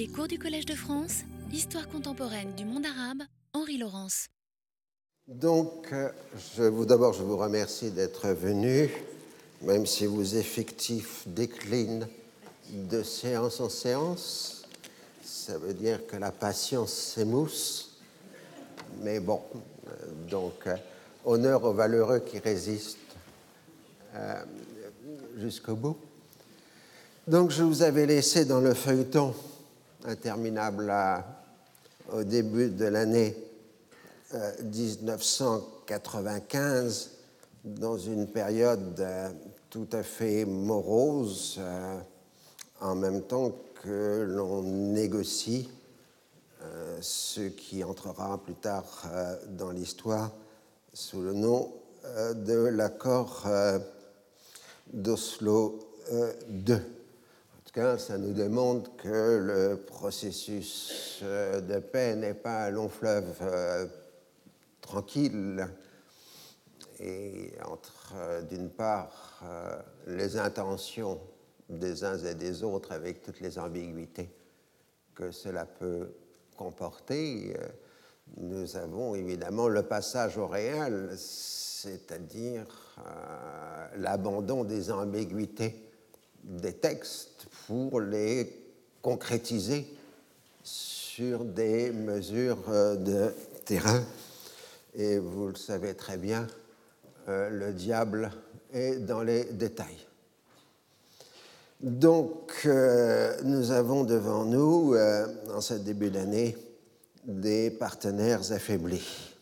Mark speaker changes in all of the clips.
Speaker 1: Les cours du Collège de France, Histoire contemporaine du monde arabe, Henri Laurence.
Speaker 2: Donc, euh, d'abord, je vous remercie d'être venu, même si vos effectifs déclinent de séance en séance. Ça veut dire que la patience s'émousse. Mais bon, euh, donc, euh, honneur aux valeureux qui résistent jusqu'au bout. Donc, je vous avais laissé dans le feuilleton interminable au début de l'année euh, 1995, dans une période euh, tout à fait morose, euh, en même temps que l'on négocie euh, ce qui entrera plus tard euh, dans l'histoire sous le nom euh, de l'accord euh, d'Oslo euh, II. Ça nous démontre que le processus euh, de paix n'est pas un long fleuve euh, tranquille et entre, euh, d'une part, les intentions des uns et des autres avec toutes les ambiguïtés que cela peut comporter, nous avons évidemment le passage au réel, c'est-à-dire l'abandon des ambiguïtés des textes pour les concrétiser sur des mesures euh, de terrain. Et vous le savez très bien, euh, le diable est dans les détails. Donc, euh, nous avons devant nous, en ce début d'année, des partenaires affaiblis.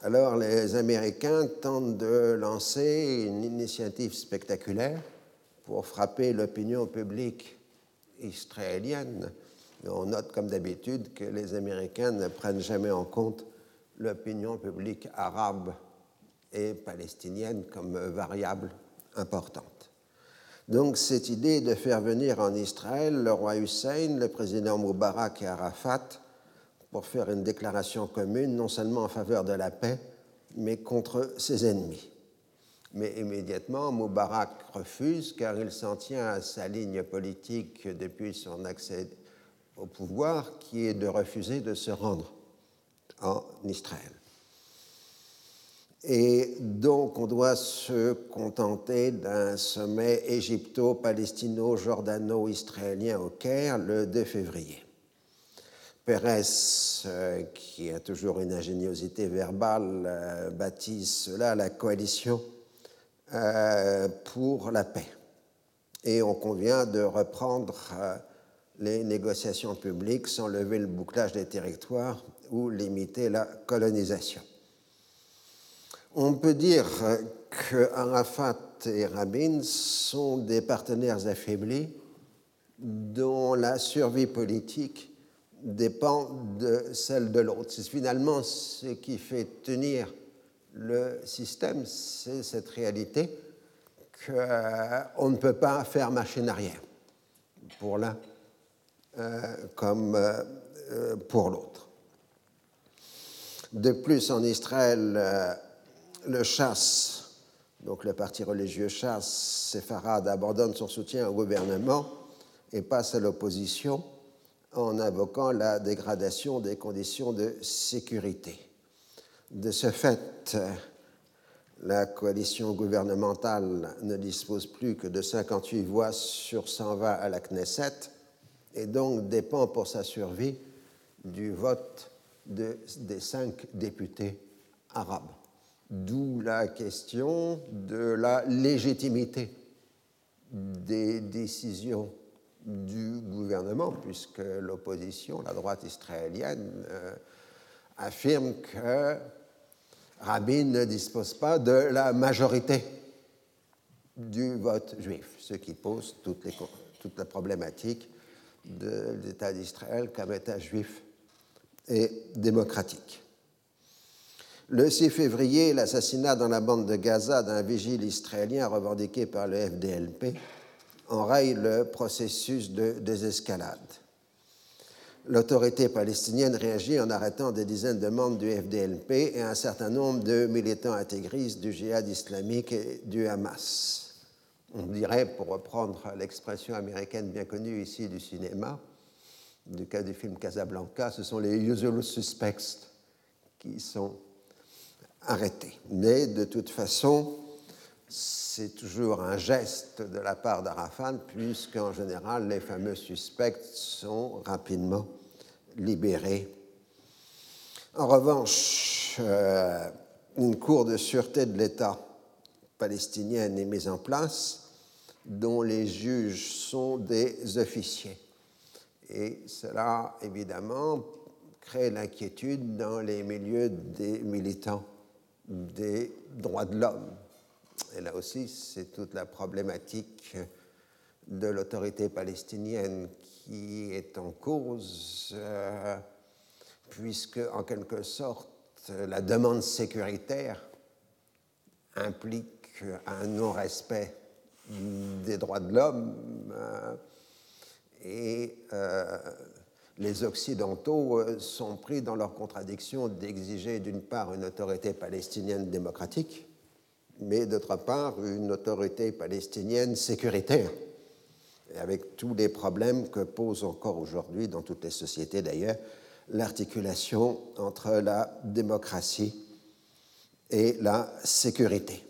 Speaker 2: Alors, les Américains tentent de lancer une initiative spectaculaire pour frapper l'opinion publique israélienne. On note, comme d'habitude, que les Américains ne prennent jamais en compte l'opinion publique arabe et palestinienne comme variable importante. Donc cette idée de faire venir en Israël le roi Hussein, le président Moubarak et Arafat pour faire une déclaration commune non seulement en faveur de la paix, mais contre ses ennemis. Mais immédiatement, Moubarak refuse car il s'en tient à sa ligne politique depuis son accès au pouvoir, qui est de refuser de se rendre en Israël. Et donc, on doit se contenter d'un sommet égypto-palestino-jordano-israélien au Caire le 2 février. Pérez, euh, qui a toujours une ingéniosité verbale, euh, baptise cela la coalition euh, pour la paix. Et on convient de reprendre euh, les négociations publiques sans lever le bouclage des territoires ou limiter la colonisation. On peut dire que Arafat et Rabin sont des partenaires affaiblis dont la survie politique dépend de celle de l'autre. C'est finalement ce qui fait tenir le système, c'est cette réalité qu'on ne peut pas faire machine arrière pour l'un euh, comme euh, pour l'autre. De plus, en Israël, euh, le chasse, donc le parti religieux chasse, séfarade, abandonne son soutien au gouvernement et passe à l'opposition en invoquant la dégradation des conditions de sécurité. De ce fait, la coalition gouvernementale ne dispose plus que de 58 voix sur 120 à la Knesset et donc dépend pour sa survie du vote de, des cinq députés arabes. D'où la question de la légitimité des décisions du gouvernement, puisque l'opposition, la droite israélienne, euh, affirme que Rabin ne dispose pas de la majorité du vote juif, ce qui pose toute, toute la problématique de l'État d'Israël comme État juif et démocratique. Le 6 février, l'assassinat dans la bande de Gaza d'un vigile israélien revendiqué par le FDLP enraye le processus de désescalade. L'autorité palestinienne réagit en arrêtant des dizaines de membres du FDLP et un certain nombre de militants intégristes du djihad islamique et du Hamas. On dirait, pour reprendre l'expression américaine bien connue ici du cinéma, du cas du film Casablanca, ce sont les usual suspects qui sont arrêtés. Mais de toute façon, c'est toujours un geste de la part d'Arafat, puisqu'en général, les fameux suspects sont rapidement libérés. En revanche, euh, une cour de sûreté de l'État palestinienne est mise en place, dont les juges sont des officiers. Et cela, évidemment, crée l'inquiétude dans les milieux des militants des droits de l'homme. Et là aussi, c'est toute la problématique de l'autorité palestinienne qui est en cause, euh, puisque, en quelque sorte, la demande sécuritaire implique un non-respect des droits de l'homme euh, et euh, les Occidentaux sont pris dans leur contradiction d'exiger d'une part une autorité palestinienne démocratique, mais d'autre part une autorité palestinienne sécuritaire, avec tous les problèmes que pose encore aujourd'hui dans toutes les sociétés d'ailleurs l'articulation entre la démocratie et la sécurité.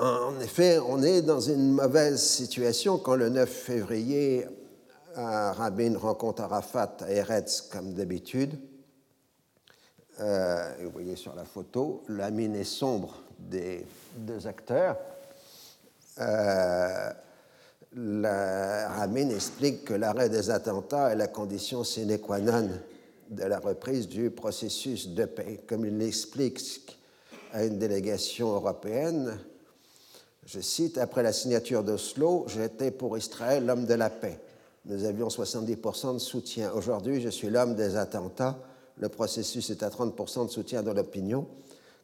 Speaker 2: En effet, on est dans une mauvaise situation quand le 9 février, Rabin rencontre Arafat à Eretz comme d'habitude. Euh, vous voyez sur la photo, la mine est sombre des deux acteurs. Euh, Rabin explique que l'arrêt des attentats est la condition sine qua non de la reprise du processus de paix. Comme il l'explique à une délégation européenne, je cite, Après la signature d'Oslo, j'étais pour Israël l'homme de la paix. Nous avions 70% de soutien. Aujourd'hui, je suis l'homme des attentats. Le processus est à 30% de soutien dans l'opinion.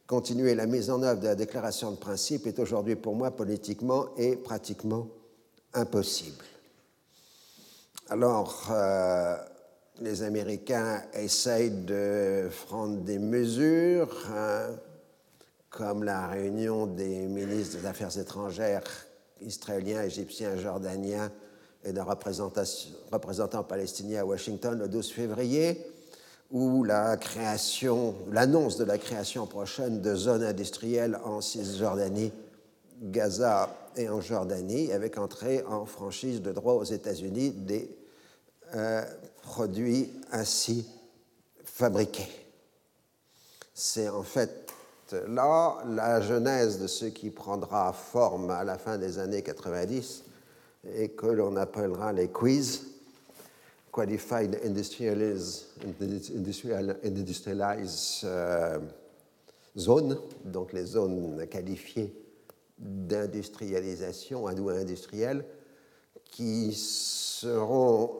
Speaker 2: Continuer la mise en œuvre de la déclaration de principe est aujourd'hui pour moi politiquement et pratiquement impossible. Alors, euh, les Américains essayent de prendre des mesures. Hein, comme la réunion des ministres des Affaires étrangères israéliens, égyptiens, jordaniens et d'un représentant palestinien à Washington le 12 février, ou la création, l'annonce de la création prochaine de zones industrielles en Cisjordanie, Gaza et en Jordanie, avec entrée en franchise de droit aux États-Unis des euh, produits ainsi fabriqués. C'est en fait là la genèse de ce qui prendra forme à la fin des années 90 et que l'on appellera les quiz, Qualified industrialized euh, Zones, donc les zones qualifiées d'industrialisation indo-industrielle, qui seront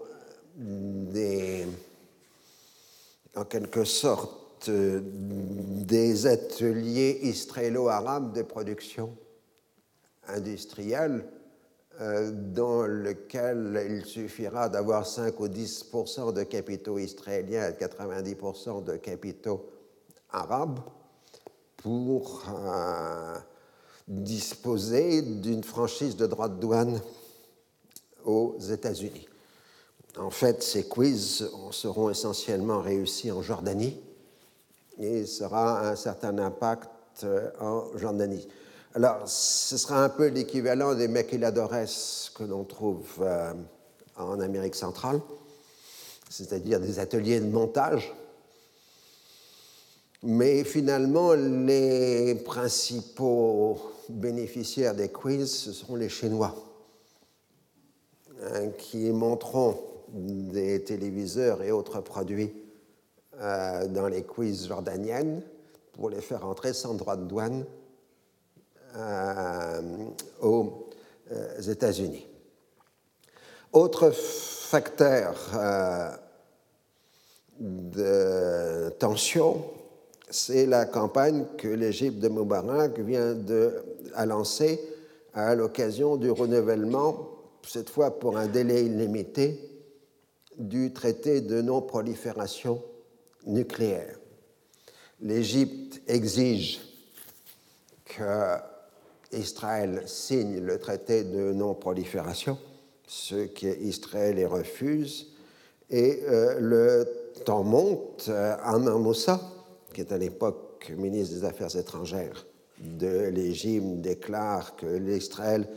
Speaker 2: des, en quelque sorte des ateliers israélo-arabes de production industrielle dans lequel il suffira d'avoir 5 ou 10% de capitaux israéliens et 90% de capitaux arabes pour euh, disposer d'une franchise de droits de douane aux États-Unis. En fait, ces quiz seront essentiellement réussis en Jordanie, et sera un certain impact euh, en Jordanie. Alors, ce sera un peu l'équivalent des maquiladores que l'on trouve euh, en Amérique centrale, c'est-à-dire des ateliers de montage. Mais finalement, les principaux bénéficiaires des quiz, ce seront les Chinois, hein, qui monteront des téléviseurs et autres produits euh, dans les quiz jordaniennes pour les faire entrer sans droit de douane aux euh, États-Unis. Autre facteur de tension, c'est la campagne que l'Égypte de Moubarak vient de lancer à l'occasion du renouvellement, cette fois pour un délai illimité, du traité de non-prolifération nucléaire. L'Égypte exige que Israël signe le traité de non-prolifération, ce qu'Israël les refuse. Et euh, le temps monte. Amr Moussa, qui est à l'époque ministre des Affaires étrangères de l'Égypte, déclare que l'Israël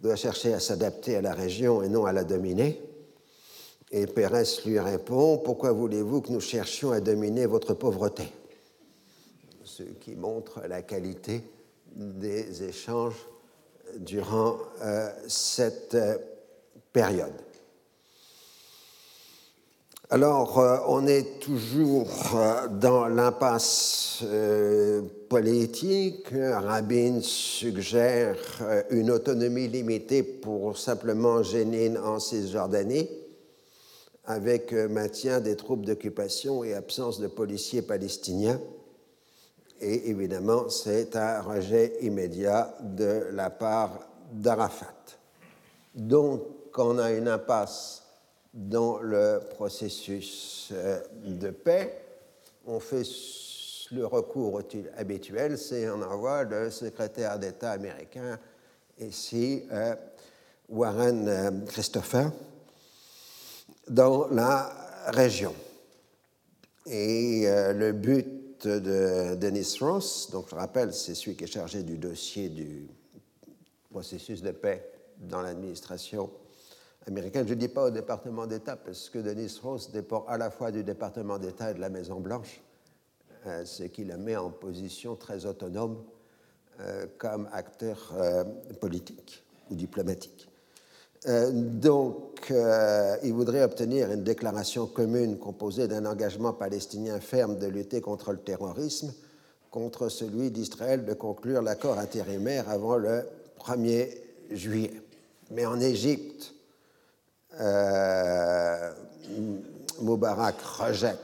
Speaker 2: doit chercher à s'adapter à la région et non à la dominer. Et Pérez lui répond Pourquoi voulez-vous que nous cherchions à dominer votre pauvreté? Ce qui montre la qualité des échanges durant euh, cette euh, période. Alors, euh, on est toujours dans l'impasse politique. Rabin suggère une autonomie limitée pour simplement Génine en Cisjordanie, avec maintien des troupes d'occupation et absence de policiers palestiniens. Et évidemment, c'est un rejet immédiat de la part d'Arafat. Donc, on a une impasse dans le processus euh, de paix, on fait le recours habituel, c'est on envoie le secrétaire d'État américain, ici euh, Warren euh, Christopher, dans la région. Et le but de Dennis Ross, donc je rappelle, c'est celui qui est chargé du dossier du processus de paix dans l'administration américaine. Je ne dis pas au département d'État parce que Dennis Ross dépend à la fois du département d'État et de la Maison-Blanche, euh, ce qui la met en position très autonome euh, comme acteur euh, politique ou diplomatique. Euh, donc, euh, il voudrait obtenir une déclaration commune composée d'un engagement palestinien ferme de lutter contre le terrorisme, contre celui d'Israël de conclure l'accord intérimaire avant le 1er juillet. Mais en Égypte, euh, Moubarak rejette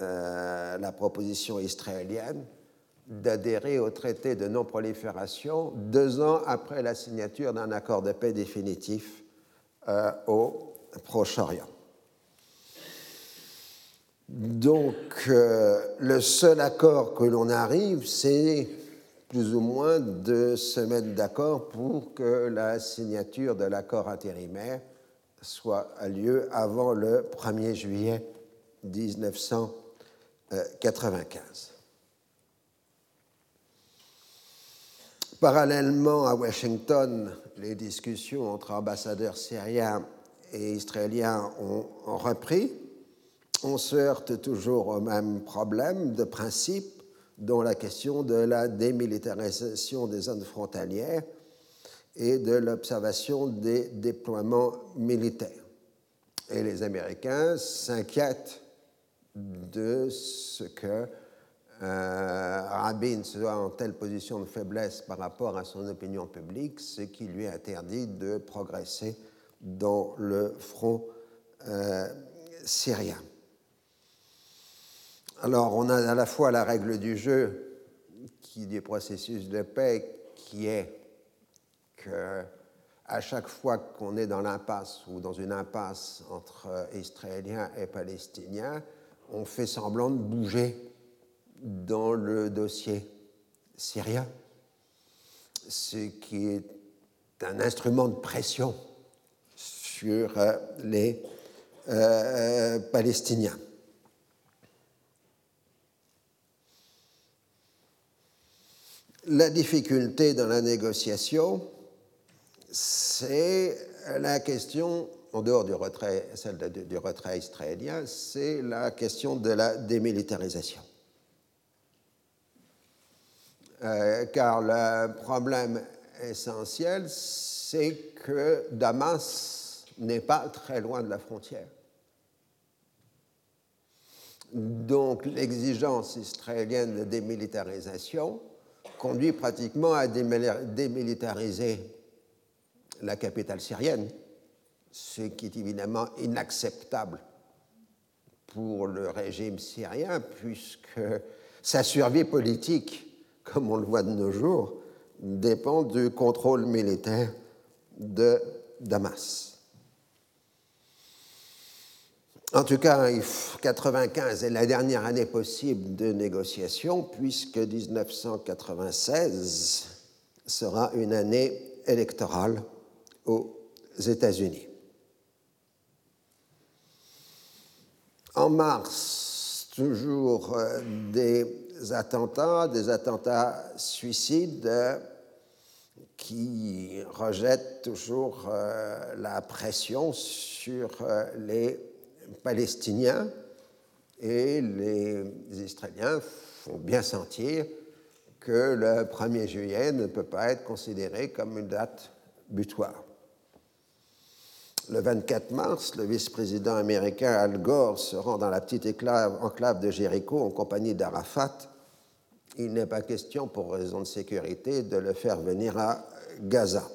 Speaker 2: la proposition israélienne d'adhérer au traité de non-prolifération deux ans après la signature d'un accord de paix définitif euh, au Proche-Orient. Donc, euh, le seul accord que l'on arrive, c'est plus ou moins de se mettre d'accord pour que la signature de l'accord intérimaire soit à lieu avant le 1er juillet 1995. Parallèlement à Washington, les discussions entre ambassadeurs syriens et israéliens ont, repris. On se heurte toujours au même problème de principe, dont la question de la démilitarisation des zones frontalières et de l'observation des déploiements militaires. Et les Américains s'inquiètent de ce que euh, Rabin soit en telle position de faiblesse par rapport à son opinion publique, ce qui lui interdit de progresser dans le front euh, syrien. Alors, on a à la fois la règle du jeu qui du processus de paix, qui est que à chaque fois qu'on est dans l'impasse ou dans une impasse entre Israéliens et Palestiniens, on fait semblant de bouger dans le dossier syrien, ce qui est un instrument de pression sur euh, les euh, Palestiniens. La difficulté dans la négociation, c'est la question, en dehors du retrait, celle du retrait israélien, c'est la question de la démilitarisation. Euh, car le problème essentiel, c'est que Damas n'est pas très loin de la frontière. Donc l'exigence israélienne de démilitarisation conduit pratiquement à démilitariser la capitale syrienne, ce qui est évidemment inacceptable pour le régime syrien, puisque sa survie politique comme on le voit de nos jours, dépend du contrôle militaire de Damas. En tout cas, 1995 est la dernière année possible de négociation, puisque 1996 sera une année électorale aux États-Unis. En mars, toujours euh, des attentats, des attentats suicides qui rejettent toujours euh, la pression sur euh, les Palestiniens et les Israéliens font bien sentir que le 1er juillet ne peut pas être considéré comme une date butoir. Le 24 mars, le vice-président américain Al Gore se rend dans la petite enclave de Jéricho en compagnie d'Arafat. Il n'est pas question, pour raison de sécurité, de le faire venir à Gaza.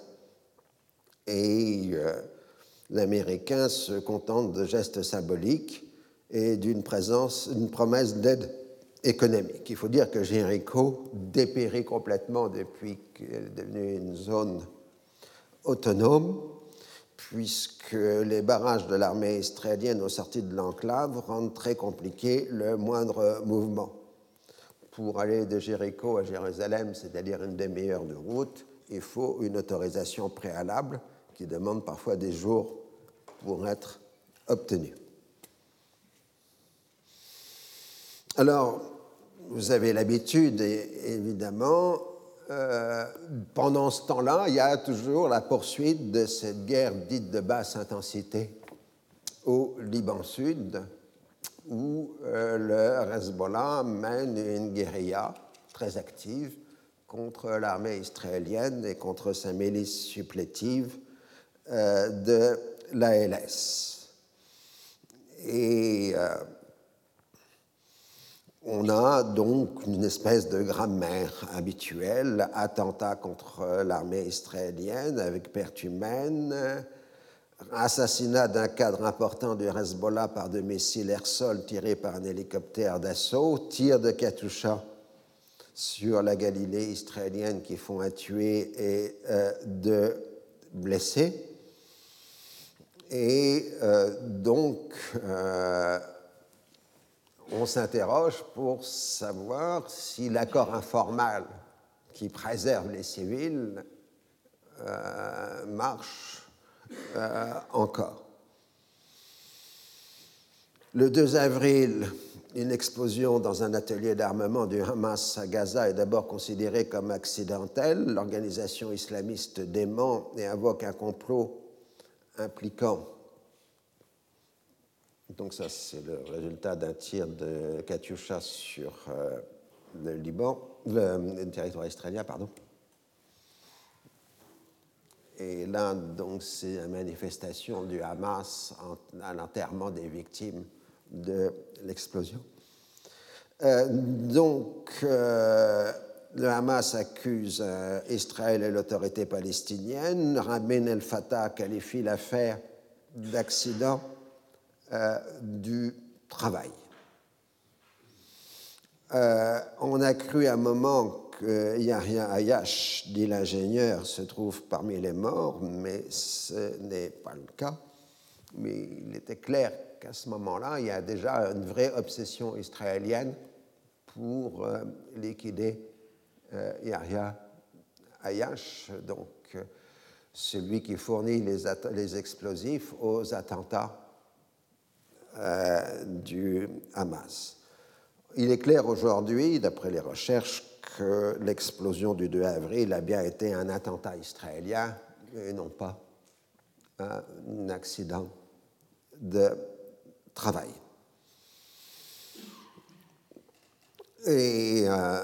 Speaker 2: Et euh, l'Américain se contente de gestes symboliques et d'une présence, une promesse d'aide économique. Il faut dire que Jéricho dépérit complètement depuis qu'elle est devenue une zone autonome, puisque les barrages de l'armée israélienne aux sorties de l'enclave rendent très compliqué le moindre mouvement. Pour aller de Jéricho à Jérusalem, c'est-à-dire une demi-heure de route, il faut une autorisation préalable qui demande parfois des jours pour être obtenue. Alors, vous avez l'habitude, évidemment, euh, pendant ce temps-là, il y a toujours la poursuite de cette guerre dite de basse intensité au Liban Sud, où euh, le Hezbollah mène une guérilla très active contre l'armée israélienne et contre sa milice supplétive euh, de l'ALS. Et on a donc une espèce de grammaire habituelle, attentat contre l'armée israélienne avec perte humaine, assassinat d'un cadre important du Hezbollah par deux missiles air-sol tirés par un hélicoptère d'assaut, tir de Katusha sur la Galilée israélienne qui font un tué et euh, deux blessés. Et euh, donc, euh, on s'interroge pour savoir si l'accord informel qui préserve les civils euh, marche euh, encore. Le 2 avril, une explosion dans un atelier d'armement du Hamas à Gaza est d'abord considérée comme accidentelle. L'organisation islamiste dément et invoque un complot impliquant donc ça, c'est le résultat d'un tir de Katyusha sur euh, le Liban, le, territoire israélien, pardon. Et là, donc, c'est une manifestation du Hamas à l'enterrement des victimes de l'explosion. Euh, donc, euh, le Hamas accuse Israël et l'autorité palestinienne. Rabin el-Fatah qualifie l'affaire d'accident euh, du travail. Euh, on a cru à un moment que Yahya Ayash, dit l'ingénieur, se trouve parmi les morts, mais ce n'est pas le cas. Mais il était clair qu'à ce moment-là, il y a déjà une vraie obsession israélienne pour euh, liquider Yahya Ayash, donc celui qui fournit les, les explosifs aux attentats euh, du Hamas. Il est clair aujourd'hui, d'après les recherches, que l'explosion du 2 avril a bien été un attentat israélien et non pas un accident de travail. Et euh,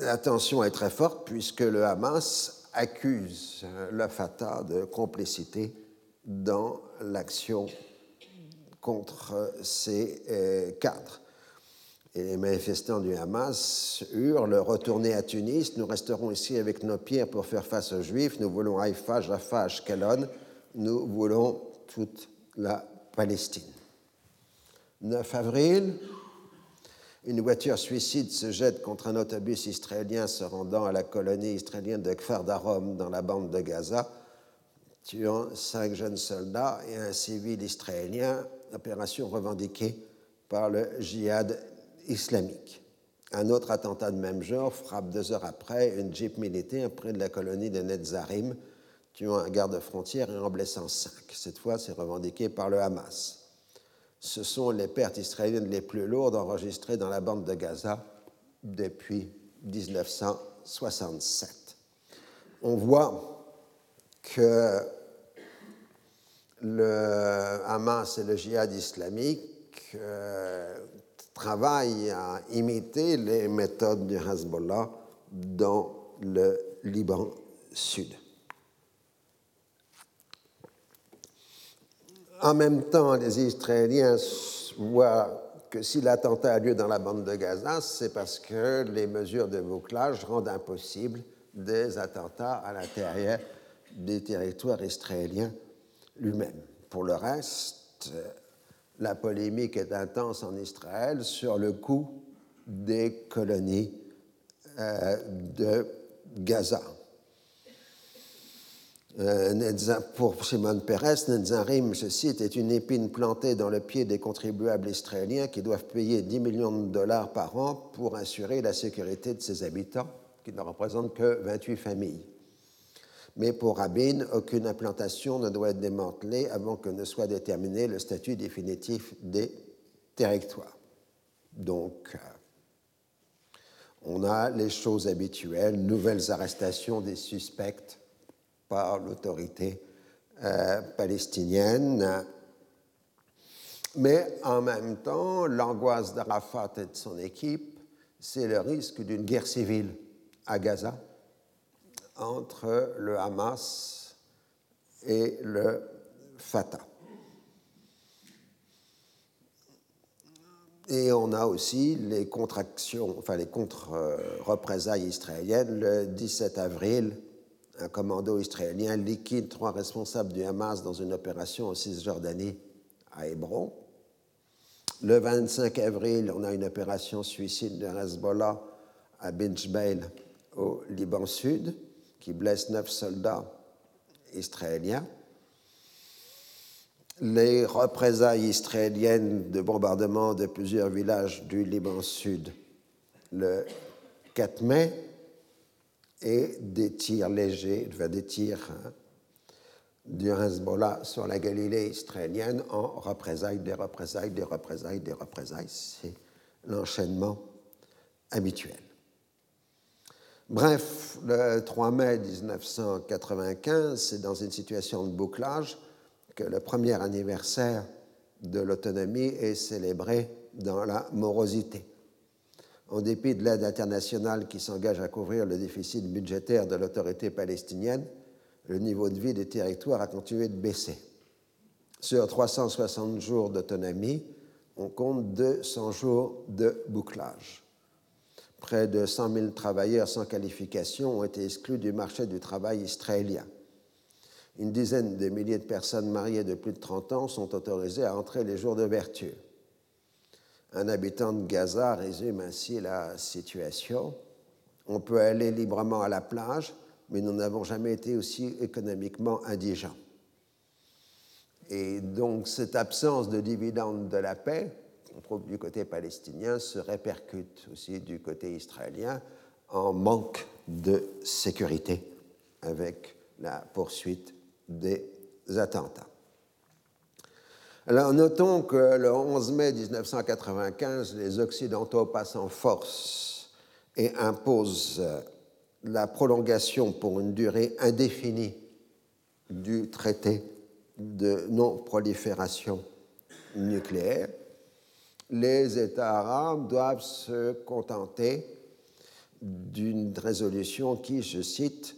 Speaker 2: la tension est très forte puisque le Hamas accuse le Fatah de complicité dans l'action contre ces euh, cadres. Et les manifestants du Hamas hurlent Retournez à Tunis, nous resterons ici avec nos pierres pour faire face aux Juifs. Nous voulons Haïfa, Jaffa, Ashkelon. Nous voulons toute la Palestine. 9 avril, une voiture suicide se jette contre un autobus israélien se rendant à la colonie israélienne de Kfar Darom dans la bande de Gaza, tuant cinq jeunes soldats et un civil israélien opération revendiquée par le djihad islamique. Un autre attentat de même genre frappe deux heures après une jeep militaire près de la colonie de Netzarim, tuant un garde-frontière et en blessant cinq. Cette fois, c'est revendiqué par le Hamas. Ce sont les pertes israéliennes les plus lourdes enregistrées dans la bande de Gaza depuis 1967. On voit que le Hamas et le djihad islamique euh, travaillent à imiter les méthodes du Hezbollah dans le Liban sud. En même temps, les Israéliens voient que si l'attentat a lieu dans la bande de Gaza, c'est parce que les mesures de bouclage rendent impossible des attentats à l'intérieur des territoires israéliens lui-même. Pour le reste, la polémique est intense en Israël sur le coût des colonies euh, de Gaza. Euh, pour Simone Peres, Netzarim, je cite, est une épine plantée dans le pied des contribuables israéliens qui doivent payer 10 millions de dollars par an pour assurer la sécurité de ses habitants, qui ne représentent que 28 familles. Mais pour Rabin, aucune implantation ne doit être démantelée avant que ne soit déterminé le statut définitif des territoires. Donc, euh, on a les choses habituelles, nouvelles arrestations des suspects par l'autorité euh, palestinienne. Mais en même temps, l'angoisse d'Arafat et de son équipe, c'est le risque d'une guerre civile à Gaza entre le Hamas et le Fatah. Et on a aussi les contractions, enfin les contre-représailles israéliennes. Le 17 avril, un commando israélien liquide trois responsables du Hamas dans une opération en Cisjordanie à Hébron. Le 25 avril, on a une opération suicide de Hezbollah à Binjbeil au Liban Sud qui blesse neuf soldats israéliens. Les représailles israéliennes de bombardement de plusieurs villages du Liban Sud le 4 mai et des tirs légers, des tirs hein, du Hezbollah sur la Galilée israélienne en représailles, des représailles, des représailles, des représailles. C'est l'enchaînement habituel. Bref, le 3 mai 1995, c'est dans une situation de bouclage que le premier anniversaire de l'autonomie est célébré dans la morosité. En dépit de l'aide internationale qui s'engage à couvrir le déficit budgétaire de l'autorité palestinienne, le niveau de vie des territoires a continué de baisser. Sur 360 jours d'autonomie, on compte 200 jours de bouclage. Près de 100 000 travailleurs sans qualification ont été exclus du marché du travail israélien. Une dizaine de milliers de personnes mariées de plus de 30 ans sont autorisées à entrer les jours d'ouverture. Un habitant de Gaza résume ainsi la situation. On peut aller librement à la plage, mais nous n'avons jamais été aussi économiquement indigents. Et donc cette absence de dividendes de la paix on trouve du côté palestinien se répercute aussi du côté israélien en manque de sécurité avec la poursuite des attentats. Alors notons que le 11 mai 1995, les Occidentaux passent en force et imposent la prolongation pour une durée indéfinie du traité de non-prolifération nucléaire les États arabes doivent se contenter d'une résolution qui, je cite,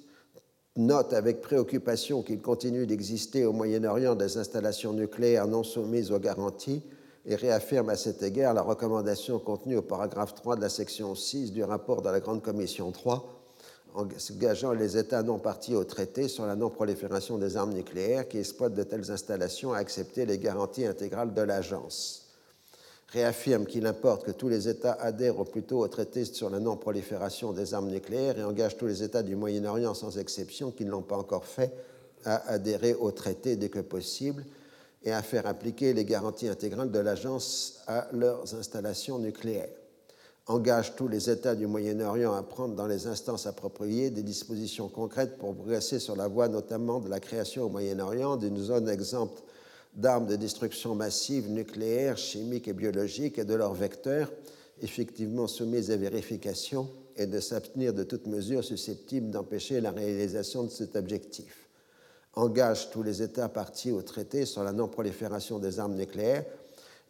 Speaker 2: note avec préoccupation qu'il continue d'exister au Moyen-Orient des installations nucléaires non soumises aux garanties et réaffirme à cet égard la recommandation contenue au paragraphe 3 de la section 6 du rapport de la Grande Commission 3 engageant les États non partis au traité sur la non-prolifération des armes nucléaires qui exploitent de telles installations à accepter les garanties intégrales de l'agence réaffirme qu'il importe que tous les États adhèrent au au traité sur la non-prolifération des armes nucléaires et engage tous les États du Moyen-Orient sans exception qui ne l'ont pas encore fait à adhérer au traité dès que possible et à faire appliquer les garanties intégrales de l'agence à leurs installations nucléaires. engage tous les États du Moyen-Orient à prendre dans les instances appropriées des dispositions concrètes pour progresser sur la voie notamment de la création au Moyen-Orient d'une zone exempte d'armes de destruction massive nucléaire, chimique et biologique et de leurs vecteurs effectivement soumises à vérification et de s'abstenir de toute mesure susceptible d'empêcher la réalisation de cet objectif. Engage tous les États partis au traité sur la non-prolifération des armes nucléaires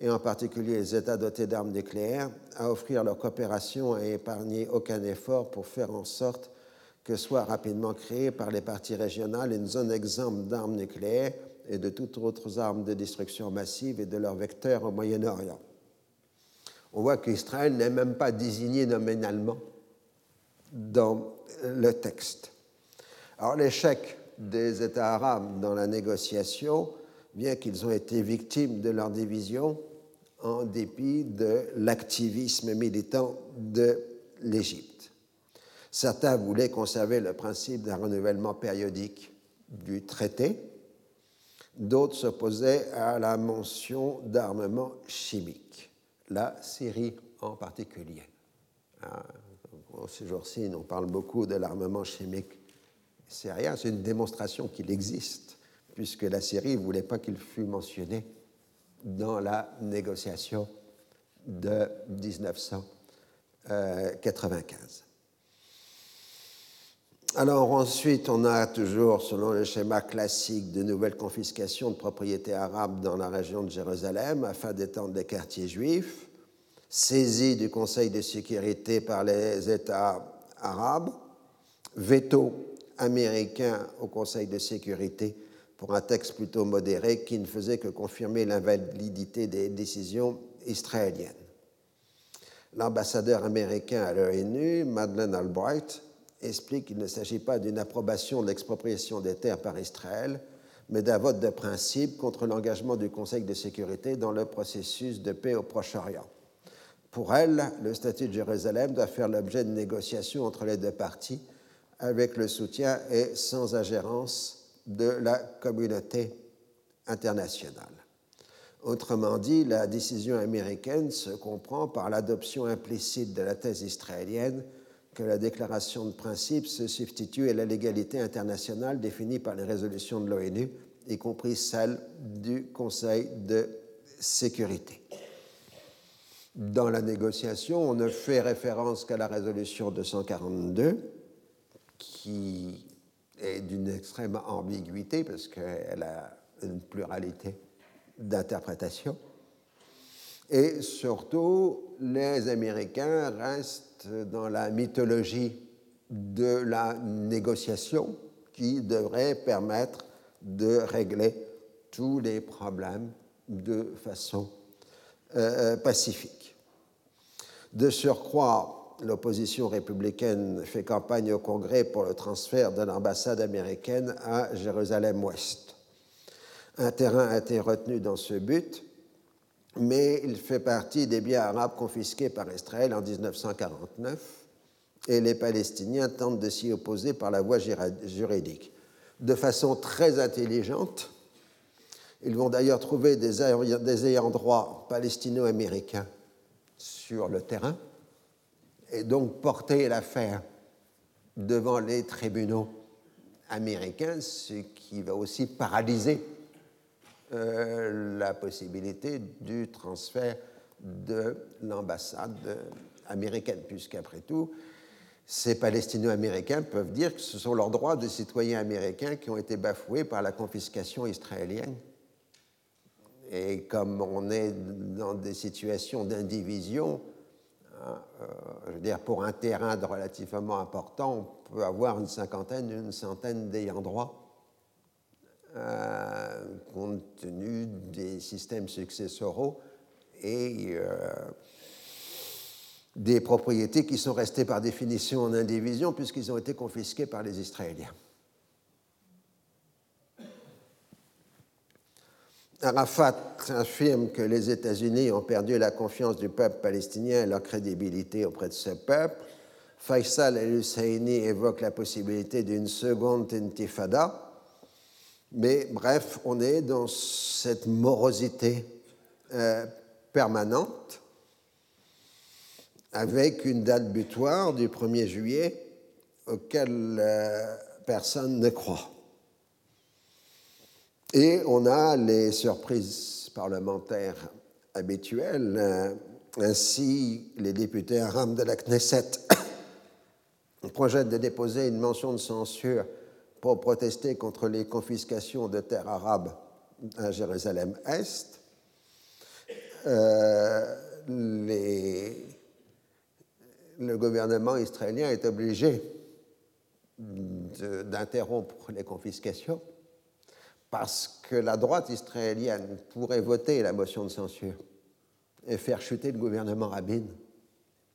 Speaker 2: et en particulier les États dotés d'armes nucléaires, à offrir leur coopération et épargner aucun effort pour faire en sorte que soit rapidement créée par les parties régionales une zone exempte d'armes nucléaires et de toutes autres armes de destruction massive et de leurs vecteurs au Moyen-Orient. On voit qu'Israël n'est même pas désigné nominalement dans le texte. Alors l'échec des États arabes dans la négociation bien qu'ils ont été victimes de leur division en dépit de l'activisme militant de l'Égypte. Certains voulaient conserver le principe d'un renouvellement périodique du traité, d'autres s'opposaient à la mention d'armement chimique, la Syrie en particulier. Ah, ces jours-ci, on parle beaucoup de l'armement chimique syrien, c'est une démonstration qu'il existe puisque la Syrie ne voulait pas qu'il fût mentionné dans la négociation de 1995. Alors ensuite, on a toujours, selon le schéma classique, de nouvelles confiscations de propriétés arabes dans la région de Jérusalem afin d'étendre les quartiers juifs, saisie du Conseil de sécurité par les États arabes, veto américain au Conseil de sécurité pour un texte plutôt modéré qui ne faisait que confirmer l'invalidité des décisions israéliennes. L'ambassadeur américain à l'ONU, Madeleine Albright, explique qu'il ne s'agit pas d'une approbation de l'expropriation des terres par Israël, mais d'un vote de principe contre l'engagement du Conseil de sécurité dans le processus de paix au Proche-Orient. Pour elle, le statut de Jérusalem doit faire l'objet de négociations entre les deux parties, avec le soutien et sans ingérence de la communauté internationale. Autrement dit, la décision américaine se comprend par l'adoption implicite de la thèse israélienne que la déclaration de principe se substitue à la légalité internationale définie par les résolutions de l'ONU, y compris celle du Conseil de sécurité. Dans la négociation, on ne fait référence qu'à la résolution 242, qui est d'une extrême ambiguïté parce qu'elle a une pluralité d'interprétations. Et surtout, les Américains restent dans la mythologie de la négociation qui devrait permettre de régler tous les problèmes de façon euh, pacifique. De surcroît, l'opposition républicaine fait campagne au Congrès pour le transfert de l'ambassade américaine à Jérusalem-Ouest. Un terrain a été retenu dans ce but, mais il fait partie des biens arabes confisqués par Israël en 1949 et les Palestiniens tentent de s'y opposer par la voie juridique. De façon très intelligente, ils vont d'ailleurs trouver des ayants droit palestino-américains sur le terrain et donc porter l'affaire devant les tribunaux américains, ce qui va aussi paralyser euh, la possibilité du transfert de l'ambassade américaine, puisqu'après tout, ces Palestino-Américains peuvent dire que ce sont leurs droits de citoyens américains qui ont été bafoués par la confiscation israélienne. Et comme on est dans des situations d'indivision, Hein, euh, je veux dire, pour un terrain relativement important, on peut avoir une cinquantaine, une centaine d'ayants droit, compte tenu des systèmes successoraux et euh, des propriétés qui sont restées par définition en indivision puisqu'ils ont été confisqués par les Israéliens. Arafat affirme que les États-Unis ont perdu la confiance du peuple palestinien et leur crédibilité auprès de ce peuple. Faisal el-Husseini évoque la possibilité d'une seconde intifada. Mais bref, on est dans cette morosité euh, permanente. avec une date butoir du 1er juillet auquel euh, personne ne croit. Et on a les surprises parlementaires habituelles. Euh, ainsi, les députés arabes de la Knesset projettent de déposer une mention de censure pour protester contre les confiscations de terres arabes à Jérusalem-Est. Euh, le gouvernement israélien est obligé d'interrompre les confiscations parce que la droite israélienne pourrait voter la motion de censure et faire chuter le gouvernement Rabin,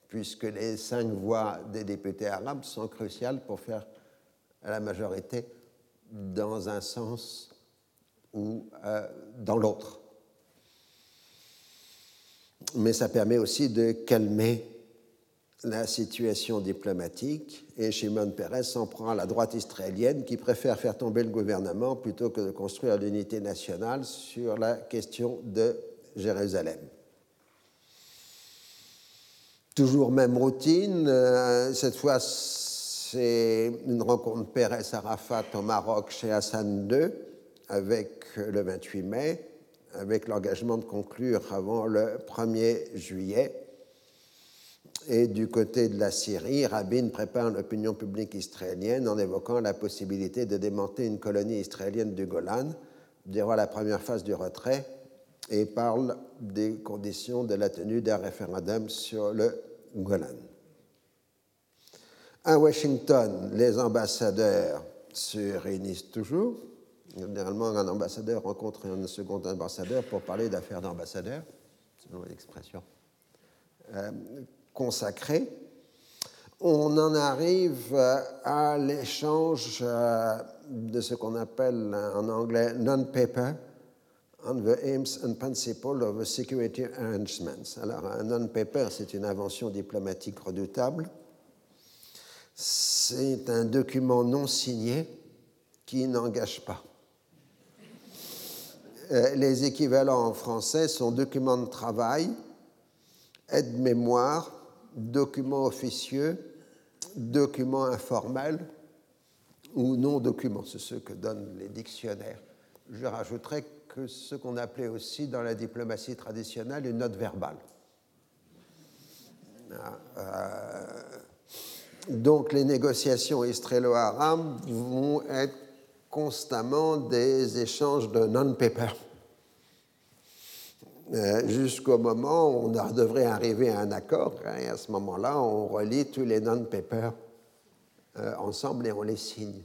Speaker 2: puisque les cinq voix des députés arabes sont cruciales pour faire la majorité dans un sens ou euh, dans l'autre. Mais ça permet aussi de calmer la situation diplomatique et Shimon Peres s'en prend à la droite israélienne qui préfère faire tomber le gouvernement plutôt que de construire l'unité nationale sur la question de Jérusalem. Toujours même routine, euh, cette fois c'est une rencontre Pérez-Arafat au Maroc chez Hassan II avec le 28 mai, avec l'engagement de conclure avant le 1er juillet. Et du côté de la Syrie, Rabin prépare l'opinion publique israélienne en évoquant la possibilité de démonter une colonie israélienne du Golan durant la première phase du retrait et parle des conditions de la tenue d'un référendum sur le Golan. À Washington, les ambassadeurs se réunissent toujours. Généralement, un ambassadeur rencontre un second ambassadeur pour parler d'affaires d'ambassadeur, selon l'expression euh, consacrée. On en arrive à l'échange euh, de ce qu'on appelle en anglais non-paper on the aims and principles of security arrangements. Alors, un non-paper, c'est une invention diplomatique redoutable c'est un document non signé qui n'engage pas. Euh, les équivalents en français sont document de travail, aide-mémoire, document officieux, document informel ou non-document. C'est ce que donnent les dictionnaires. Je rajouterais que ce qu'on appelait aussi dans la diplomatie traditionnelle une note verbale. Ah, euh, donc les négociations israélo-arabes vont être constamment des échanges de non-paper. Euh, jusqu'au moment où on devrait arriver à un accord, hein, et à ce moment-là, on relie tous les non-papers euh, ensemble et on les signe.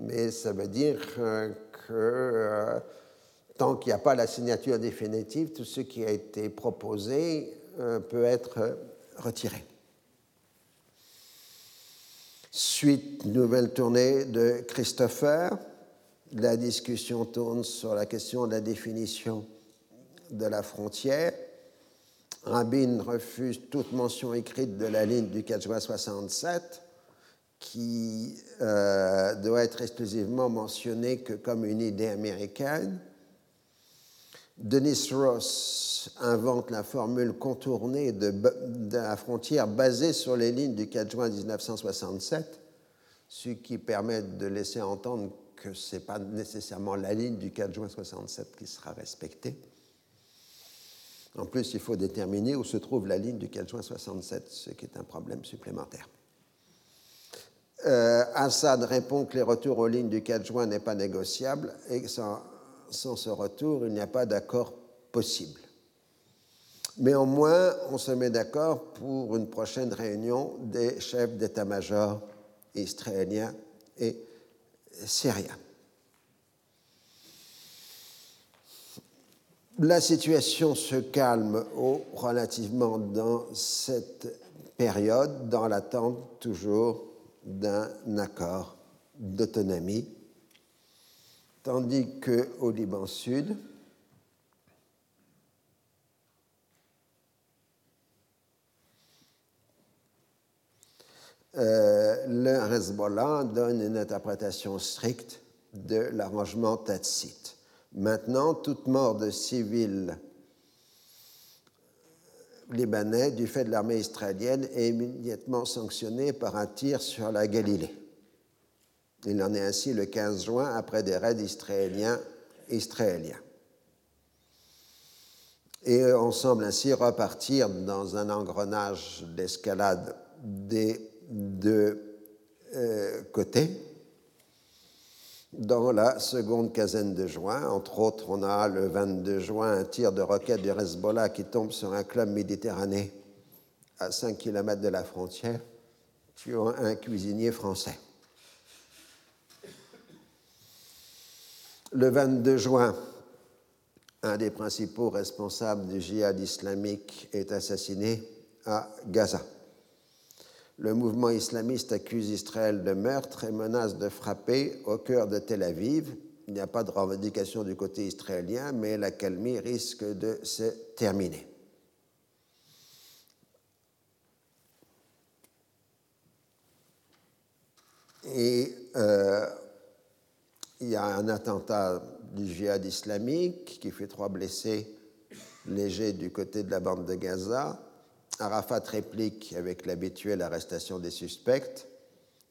Speaker 2: Mais ça veut dire euh, que tant qu'il n'y a pas la signature définitive, tout ce qui a été proposé peut être retiré. Suite, nouvelle tournée de Christopher. La discussion tourne sur la question de la définition de la frontière. Rabin refuse toute mention écrite de la ligne du 4 juin 67, qui euh, doit être exclusivement mentionnée que comme une idée américaine. Denis Ross invente la formule contournée de, la frontière basée sur les lignes du 4 juin 1967, ce qui permet de laisser entendre que ce n'est pas nécessairement la ligne du 4 juin 1967 qui sera respectée. En plus, il faut déterminer où se trouve la ligne du 4 juin 67, ce qui est un problème supplémentaire. Euh, Assad répond que les retours aux lignes du 4 juin n'est pas négociable et ça sans ce retour, il n'y a pas d'accord possible. Mais au moins, on se met d'accord pour une prochaine réunion des chefs d'état-major israéliens et syriens. La situation se calme relativement dans cette période, dans l'attente toujours d'un accord d'autonomie tandis qu'au Liban Sud, euh, le Hezbollah donne une interprétation stricte de l'arrangement Tatsit. Maintenant, toute mort de civils libanais du fait de l'armée israélienne est immédiatement sanctionné par un tir sur la Galilée. Il en est ainsi le 15 juin après des raids israéliens. Et on semble ainsi repartir dans un engrenage d'escalade des deux euh, côtés. Dans la seconde quinzaine de juin, entre autres, on a le 22 juin un tir de roquette du Hezbollah qui tombe sur un club méditerranéen à 5 km de la frontière, tuant un cuisinier français. Le 22 juin, un des principaux responsables du djihad islamique est assassiné à Gaza. Le mouvement islamiste accuse Israël de meurtre et menace de frapper au cœur de Tel Aviv. Il n'y a pas de revendication du côté israélien, mais la calmie risque de se terminer. Euh, il y a un attentat du djihad islamique qui fait trois blessés légers du côté de la bande de Gaza. Arafat réplique avec l'habituelle arrestation des suspects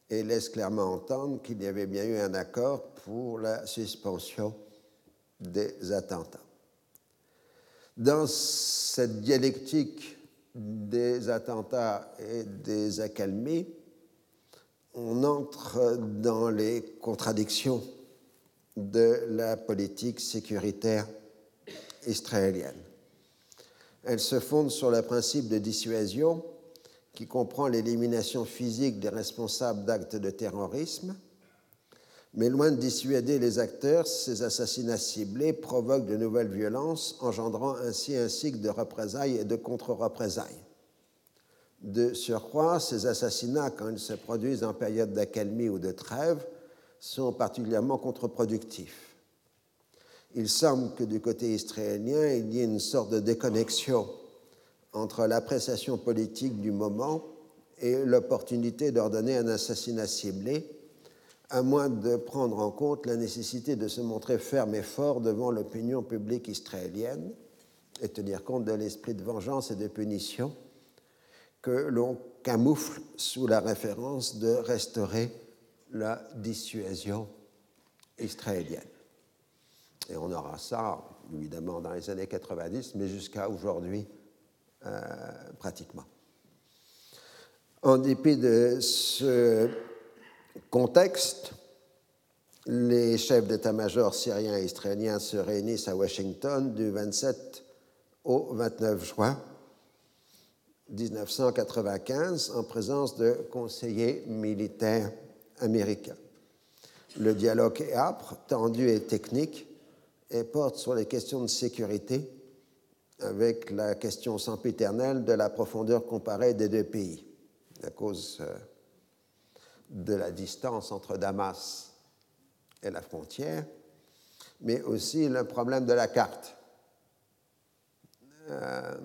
Speaker 2: et laisse clairement entendre qu'il y avait bien eu un accord pour la suspension des attentats. Dans cette dialectique des attentats et des accalmies, on entre dans les contradictions de la politique sécuritaire israélienne. Elle se fonde sur le principe de dissuasion qui comprend l'élimination physique des responsables d'actes de terrorisme, mais loin de dissuader les acteurs, ces assassinats ciblés provoquent de nouvelles violences, engendrant ainsi un cycle de représailles et de contre-représailles. De surcroît, ces assassinats, quand ils se produisent en période d'accalmie ou de trêve, sont particulièrement contre-productifs. Il semble que du côté israélien, il y ait une sorte de déconnexion entre l'appréciation politique du moment et l'opportunité d'ordonner un assassinat ciblé, à moins de prendre en compte la nécessité de se montrer ferme et fort devant l'opinion publique israélienne et tenir compte de l'esprit de vengeance et de punition que l'on camoufle sous la référence de restaurer la dissuasion israélienne. Et on aura ça, évidemment, dans les années 90, mais jusqu'à aujourd'hui, euh, pratiquement. En dépit de ce contexte, les chefs d'état-major syriens et israéliens se réunissent à Washington du 27 au 29 juin 1995 en présence de conseillers militaires américain. Le dialogue est âpre, tendu et technique et porte sur les questions de sécurité avec la question sempiternelle de la profondeur comparée des deux pays, à cause euh, de la distance entre Damas et la frontière, mais aussi le problème de la carte. Euh,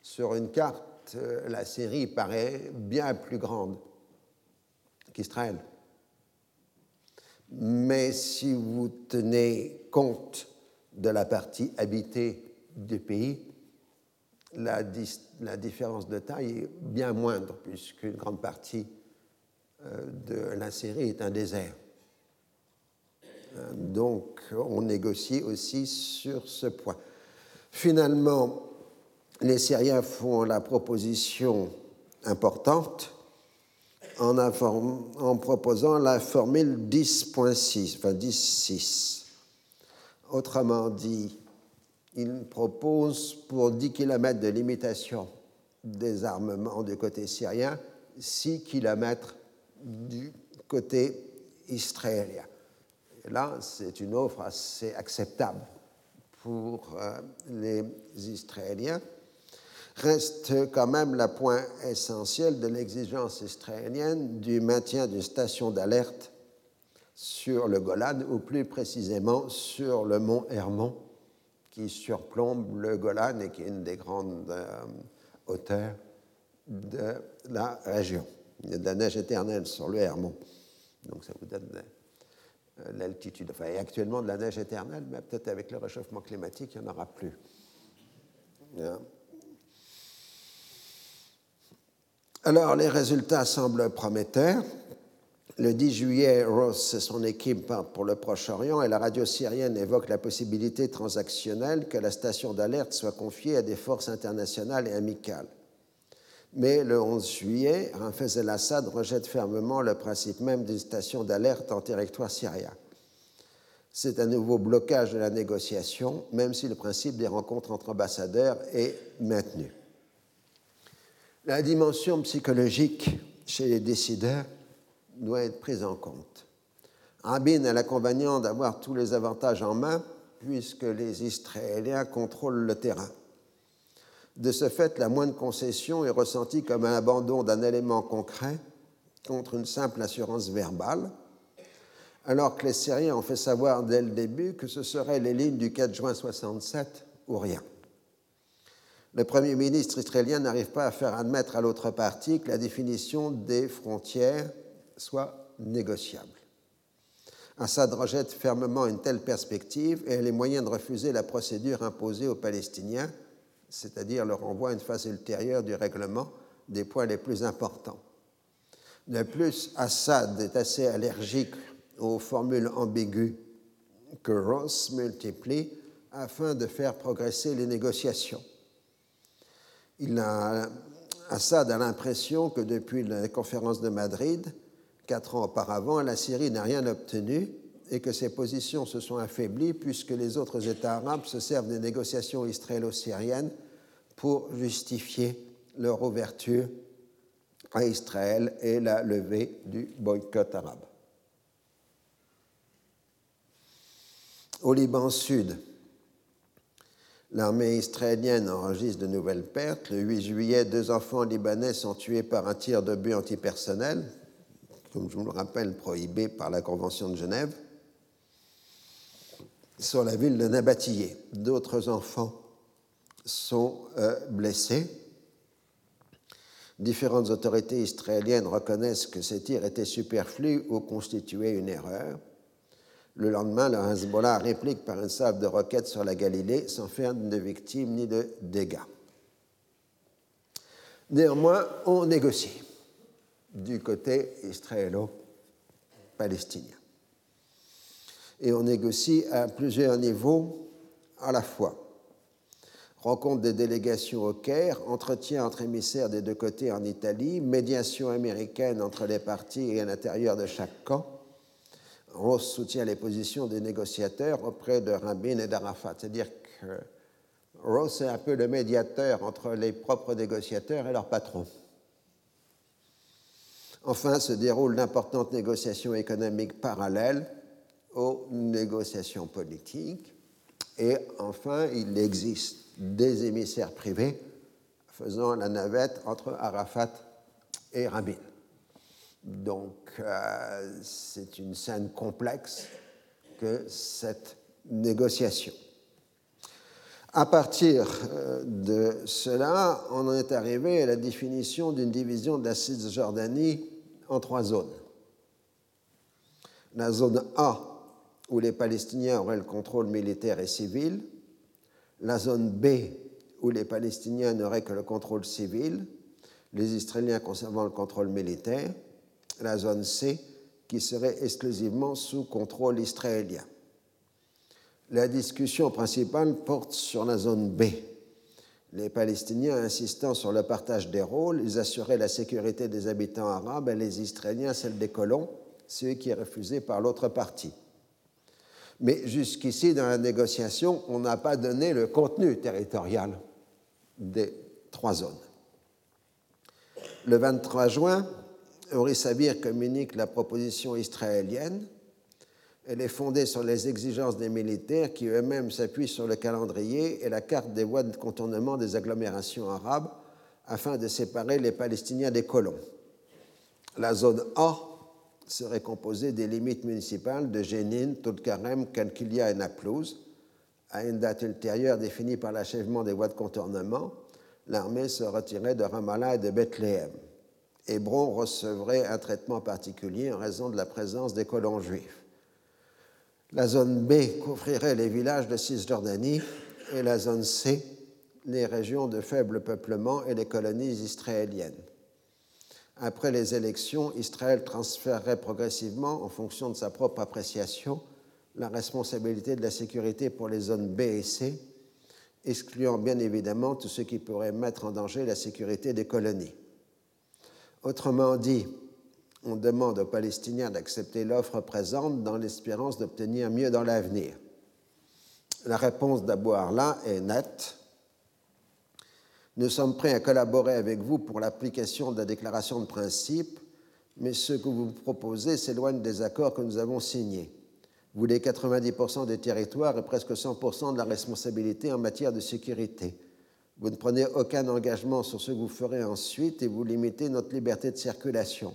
Speaker 2: sur une carte, euh, la Syrie paraît bien plus grande qu'Israël. Mais si vous tenez compte de la partie habitée du pays, la, différence de taille est bien moindre, puisqu'une grande partie euh, de la série est un désert. Euh, donc, on négocie aussi sur ce point. Finalement, les Syriens font la proposition importante en, proposant la formule 10.6, enfin 10.6. Autrement dit, il propose pour 10 km de limitation des armements du côté syrien, 6 km du côté israélien. là, c'est une offre assez acceptable pour euh, les Israéliens reste quand même le point essentiel de l'exigence israélienne du maintien d'une station d'alerte sur le Golan, ou plus précisément sur le mont Hermon, qui surplombe le Golan et qui est une des grandes euh, hauteurs de la région. Il y a de la neige éternelle sur le Hermon, donc ça vous donne euh, l'altitude. Enfin, il y a actuellement de la neige éternelle, mais peut-être avec le réchauffement climatique, il n'y en aura plus. Alors, les résultats semblent prometteurs. Le 10 juillet, Ross et son équipe partent pour le Proche-Orient et la radio syrienne évoque la possibilité transactionnelle que la station d'alerte soit confiée à des forces internationales et amicales. Mais le 11 juillet, Hafez el-Assad rejette fermement le principe même d'une station d'alerte en territoire syrien. C'est un nouveau blocage de la négociation, même si le principe des rencontres entre ambassadeurs est maintenu. La dimension psychologique chez les décideurs doit être prise en compte. Rabin a l'inconvénient d'avoir tous les avantages en main puisque les Israéliens contrôlent le terrain. De ce fait, la moindre concession est ressentie comme un abandon d'un élément concret contre une simple assurance verbale, alors que les Syriens ont fait savoir dès le début que ce seraient les lignes du 4 juin 67 ou rien. Le Premier ministre israélien n'arrive pas à faire admettre à l'autre partie que la définition des frontières soit négociable. Assad rejette fermement une telle perspective et a les moyens de refuser la procédure imposée aux Palestiniens, c'est-à-dire le renvoi à une phase ultérieure du règlement des points les plus importants. De plus, Assad est assez allergique aux formules ambiguës que Ross multiplie afin de faire progresser les négociations. Il a, Assad a l'impression que depuis la conférence de Madrid, quatre ans auparavant, la Syrie n'a rien obtenu et que ses positions se sont affaiblies puisque les autres États arabes se servent des négociations israélo-syriennes pour justifier leur ouverture à Israël et la levée du boycott arabe. Au Liban Sud, l'armée israélienne enregistre de nouvelles pertes. Le 8 juillet, deux enfants libanais sont tués par un tir de but antipersonnel comme je vous le rappelle, prohibé par la Convention de Genève, sur la ville de Nabatillé. D'autres enfants sont euh, blessés. Différentes autorités israéliennes reconnaissent que ces tirs étaient superflus ou constituaient une erreur. Le lendemain, le Hezbollah réplique par une salve de roquettes sur la Galilée sans faire de victimes ni de dégâts. Néanmoins, on négocie du côté israélo-palestinien. Et on négocie à plusieurs niveaux à la fois. Rencontre des délégations au Caire, entretien entre émissaires des deux côtés en Italie, médiation américaine entre les parties et à l'intérieur de chaque camp. Ross soutient les positions des négociateurs auprès de Rabin et d'Arafat. C'est-à-dire que Ross est un peu le médiateur entre les propres négociateurs et leurs patrons. Enfin, se déroulent d'importantes négociations économiques parallèles aux négociations politiques. Et enfin, il existe des émissaires privés faisant la navette entre Arafat et Rabin. Donc, euh, c'est une scène complexe que cette négociation. À partir euh, de cela, on en est arrivé à la définition d'une division de la Cisjordanie en trois zones. La zone A, où les Palestiniens auraient le contrôle militaire et civil. La zone B, où les Palestiniens n'auraient que le contrôle civil, les Israéliens conservant le contrôle militaire. La zone C, qui serait exclusivement sous contrôle israélien. La discussion principale porte sur la zone B. Les Palestiniens insistant sur le partage des rôles, ils assuraient la sécurité des habitants arabes et les Israéliens celle des colons, ce qui est refusé par l'autre partie. Mais jusqu'ici, dans la négociation, on n'a pas donné le contenu territorial des trois zones. Le 23 juin, Uri Sabir communique la proposition israélienne elle est fondée sur les exigences des militaires qui eux-mêmes s'appuient sur le calendrier et la carte des voies de contournement des agglomérations arabes afin de séparer les Palestiniens des colons. La zone A serait composée des limites municipales de Jénine, Toulkarem, Kalkilia et Naplouse. À une date ultérieure définie par l'achèvement des voies de contournement, l'armée se retirait de Ramallah et de Bethléem. Hébron recevrait un traitement particulier en raison de la présence des colons juifs. La zone B couvrirait les villages de Cisjordanie et la zone C les régions de faible peuplement et les colonies israéliennes. Après les élections, Israël transférerait progressivement, en fonction de sa propre appréciation, la responsabilité de la sécurité pour les zones B et C, excluant bien évidemment tout ce qui pourrait mettre en danger la sécurité des colonies. Autrement dit, on demande aux Palestiniens d'accepter l'offre présente dans l'espérance d'obtenir mieux dans l'avenir. La réponse d'Abou Arla est nette. Nous sommes prêts à collaborer avec vous pour l'application de la déclaration de principe, mais ce que vous proposez s'éloigne des accords que nous avons signés. Vous voulez 90% des territoires et presque 100% de la responsabilité en matière de sécurité. Vous ne prenez aucun engagement sur ce que vous ferez ensuite et vous limitez notre liberté de circulation.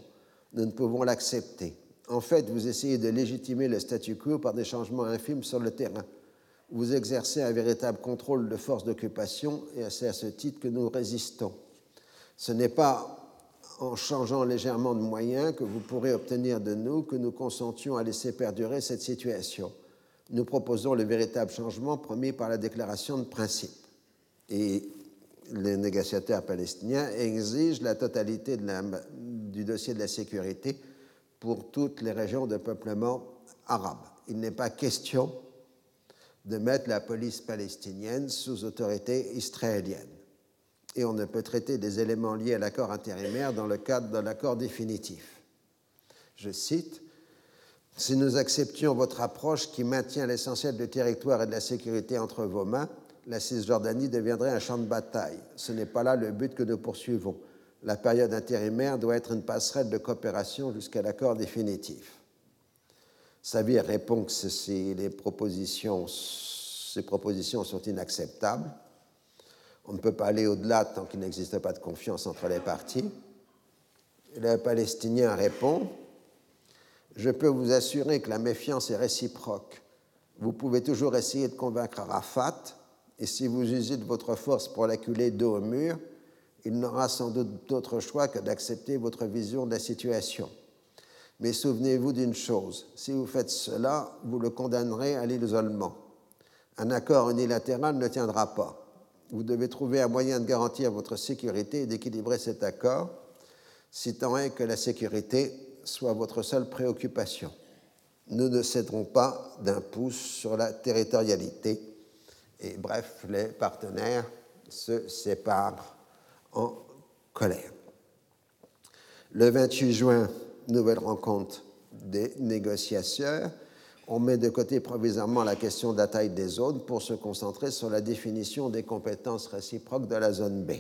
Speaker 2: Nous ne pouvons l'accepter. En fait, vous essayez de légitimer le statu quo par des changements infimes sur le terrain. Vous exercez un véritable contrôle de force d'occupation et c'est à ce titre que nous résistons. Ce n'est pas en changeant légèrement de moyens que vous pourrez obtenir de nous que nous consentions à laisser perdurer cette situation. Nous proposons le véritable changement promis par la déclaration de principe. Et les négociateurs palestiniens exigent la totalité du dossier de la sécurité pour toutes les régions de peuplement arabe. Il n'est pas question de mettre la police palestinienne sous autorité israélienne et on ne peut traiter des éléments liés à l'accord intérimaire dans le cadre de l'accord définitif. Je cite, Si nous acceptions votre approche qui maintient l'essentiel du territoire et de la sécurité entre vos mains, la Cisjordanie deviendrait un champ de bataille. Ce n'est pas là le but que nous poursuivons. La période intérimaire doit être une passerelle de coopération jusqu'à l'accord définitif. Savir répond que ces propositions, ces propositions sont inacceptables on ne peut pas aller au-delà tant qu'il n'existe pas de confiance entre les parties. Le Palestinien répond Je peux vous assurer que la méfiance est réciproque. Vous pouvez toujours essayer de convaincre Arafat, et si vous usez de votre force pour l'acculer dos au mur, il n'aura sans doute d'autre choix que d'accepter votre vision de la situation. Mais souvenez-vous d'une chose si vous faites cela, vous le condamnerez à l'isolement. Un accord unilatéral ne tiendra pas vous devez trouver un moyen de garantir votre sécurité et d'équilibrer cet accord, si tant est que la sécurité soit votre seule préoccupation. Nous ne céderons pas d'un pouce sur la territorialité. Et bref, les partenaires se séparent en colère. Le 28 juin, nouvelle rencontre des négociateurs on met de côté provisoirement la question de la taille des zones pour se concentrer sur la définition des compétences réciproques de la zone B.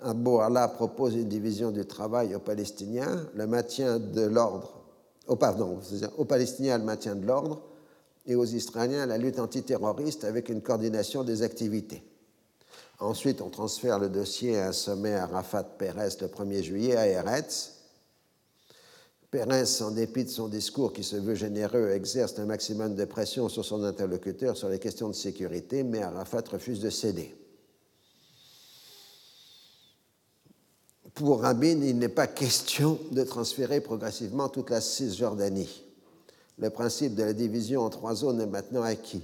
Speaker 2: Abou Allah propose une division du travail aux Palestiniens, le maintien de l'ordre, oh, pardon, aux Palestiniens le maintien de l'ordre et aux Israéliens la lutte antiterroriste avec une coordination des activités. Ensuite, on transfère le dossier à un sommet à Rafat Pérez le 1er juillet à Eretz, Pérez, en dépit de son discours qui se veut généreux, exerce un maximum de pression sur son interlocuteur sur les questions de sécurité, mais Arafat refuse de céder. Pour Rabin, il n'est pas question de transférer progressivement toute la Cisjordanie. Le principe de la division en trois zones est maintenant acquis.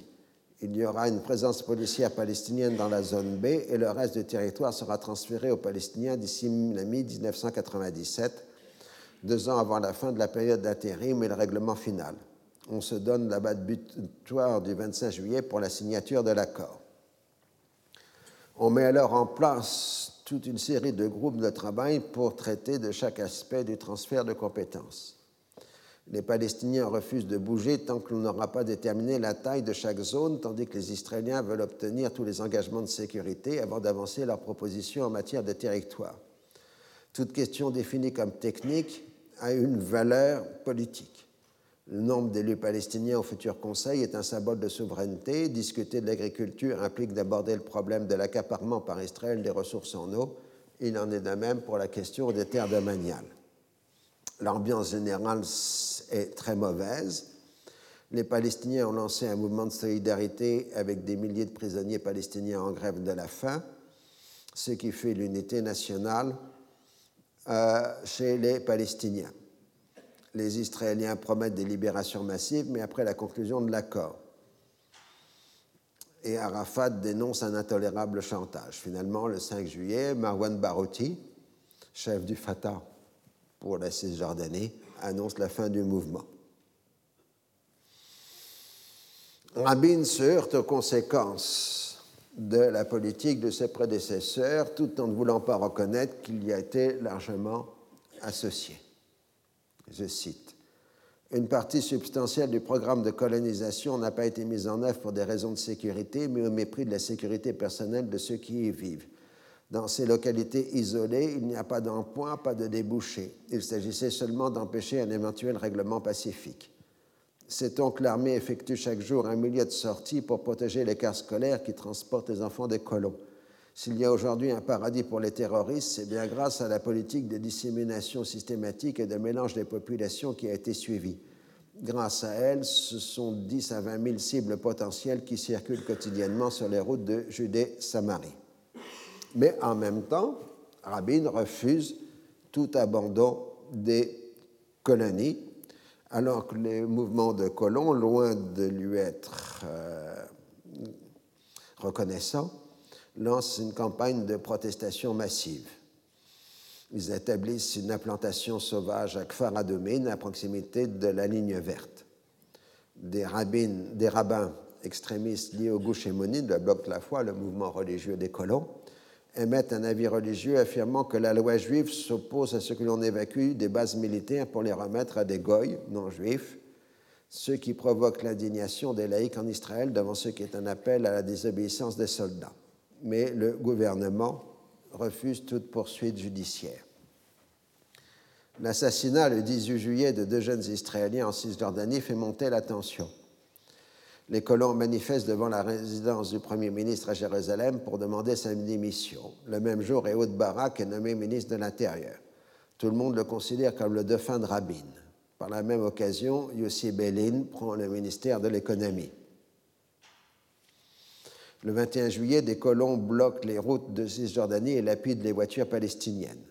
Speaker 2: Il y aura une présence policière palestinienne dans la zone B et le reste du territoire sera transféré aux Palestiniens d'ici la mi-1997 deux ans avant la fin de la période d'intérim et le règlement final. On se donne la date butoir du 25 juillet pour la signature de l'accord. On met alors en place toute une série de groupes de travail pour traiter de chaque aspect du transfert de compétences. Les Palestiniens refusent de bouger tant qu'on n'aura pas déterminé la taille de chaque zone, tandis que les Israéliens veulent obtenir tous les engagements de sécurité avant d'avancer leurs propositions en matière de territoire. Toute question définie comme technique a une valeur politique. Le nombre d'élus palestiniens au futur Conseil est un symbole de souveraineté. Discuter de l'agriculture implique d'aborder le problème de l'accaparement par Israël des ressources en eau. Il en est de même pour la question des terres domaniales. L'ambiance générale est très mauvaise. Les Palestiniens ont lancé un mouvement de solidarité avec des milliers de prisonniers palestiniens en grève de la faim, ce qui fait l'unité nationale euh, chez les Palestiniens. Les Israéliens promettent des libérations massives, mais après la conclusion de l'accord. Et Arafat dénonce un intolérable chantage. Finalement, le 5 juillet, Marwan Barouti, chef du Fatah pour la Cisjordanie, annonce la fin du mouvement. Rabin se heurte aux conséquences de la politique de ses prédécesseurs tout en ne voulant pas reconnaître qu'il y a été largement associé. Je cite Une partie substantielle du programme de colonisation n'a pas été mise en œuvre pour des raisons de sécurité, mais au mépris de la sécurité personnelle de ceux qui y vivent. Dans ces localités isolées, il n'y a pas d'emploi, pas de débouché. Il s'agissait seulement d'empêcher un éventuel règlement pacifique. C'est donc l'armée effectue chaque jour un millier de sorties pour protéger les cars scolaires qui transportent les enfants des colons. S'il y a aujourd'hui un paradis pour les terroristes, c'est bien grâce à la politique de dissémination systématique et de mélange des populations qui a été suivie. Grâce à elle, ce sont 10 à 20 000 cibles potentielles qui circulent quotidiennement sur les routes de Judée-Samarie. Mais en même temps, Rabin refuse tout abandon des colonies, alors que les mouvements de colons, loin de lui être euh, reconnaissants, lancent une campagne de protestation massive. Ils établissent une implantation sauvage à Kfar Adomin, à proximité de la ligne verte. Des, des rabbins extrémistes liés au Gouche hémonide, le bloc de la foi, le mouvement religieux des colons, émettent un avis religieux affirmant que la loi juive s'oppose à ce que l'on évacue des bases militaires pour les remettre à des goy non juifs, ce qui provoque l'indignation des laïcs en Israël devant ce qui est un appel à la désobéissance des soldats. Mais le gouvernement refuse toute poursuite judiciaire. L'assassinat le 18 juillet de deux jeunes Israéliens en Cisjordanie fait monter la tension les colons manifestent devant la résidence du Premier ministre à Jérusalem pour demander sa démission. Le même jour, Ehud Barak est nommé ministre de l'Intérieur. Tout le monde le considère comme le dauphin de Rabin. Par la même occasion, Yossi Belin prend le ministère de l'Économie. Le 21 juillet, des colons bloquent les routes de Cisjordanie et lapident les voitures palestiniennes.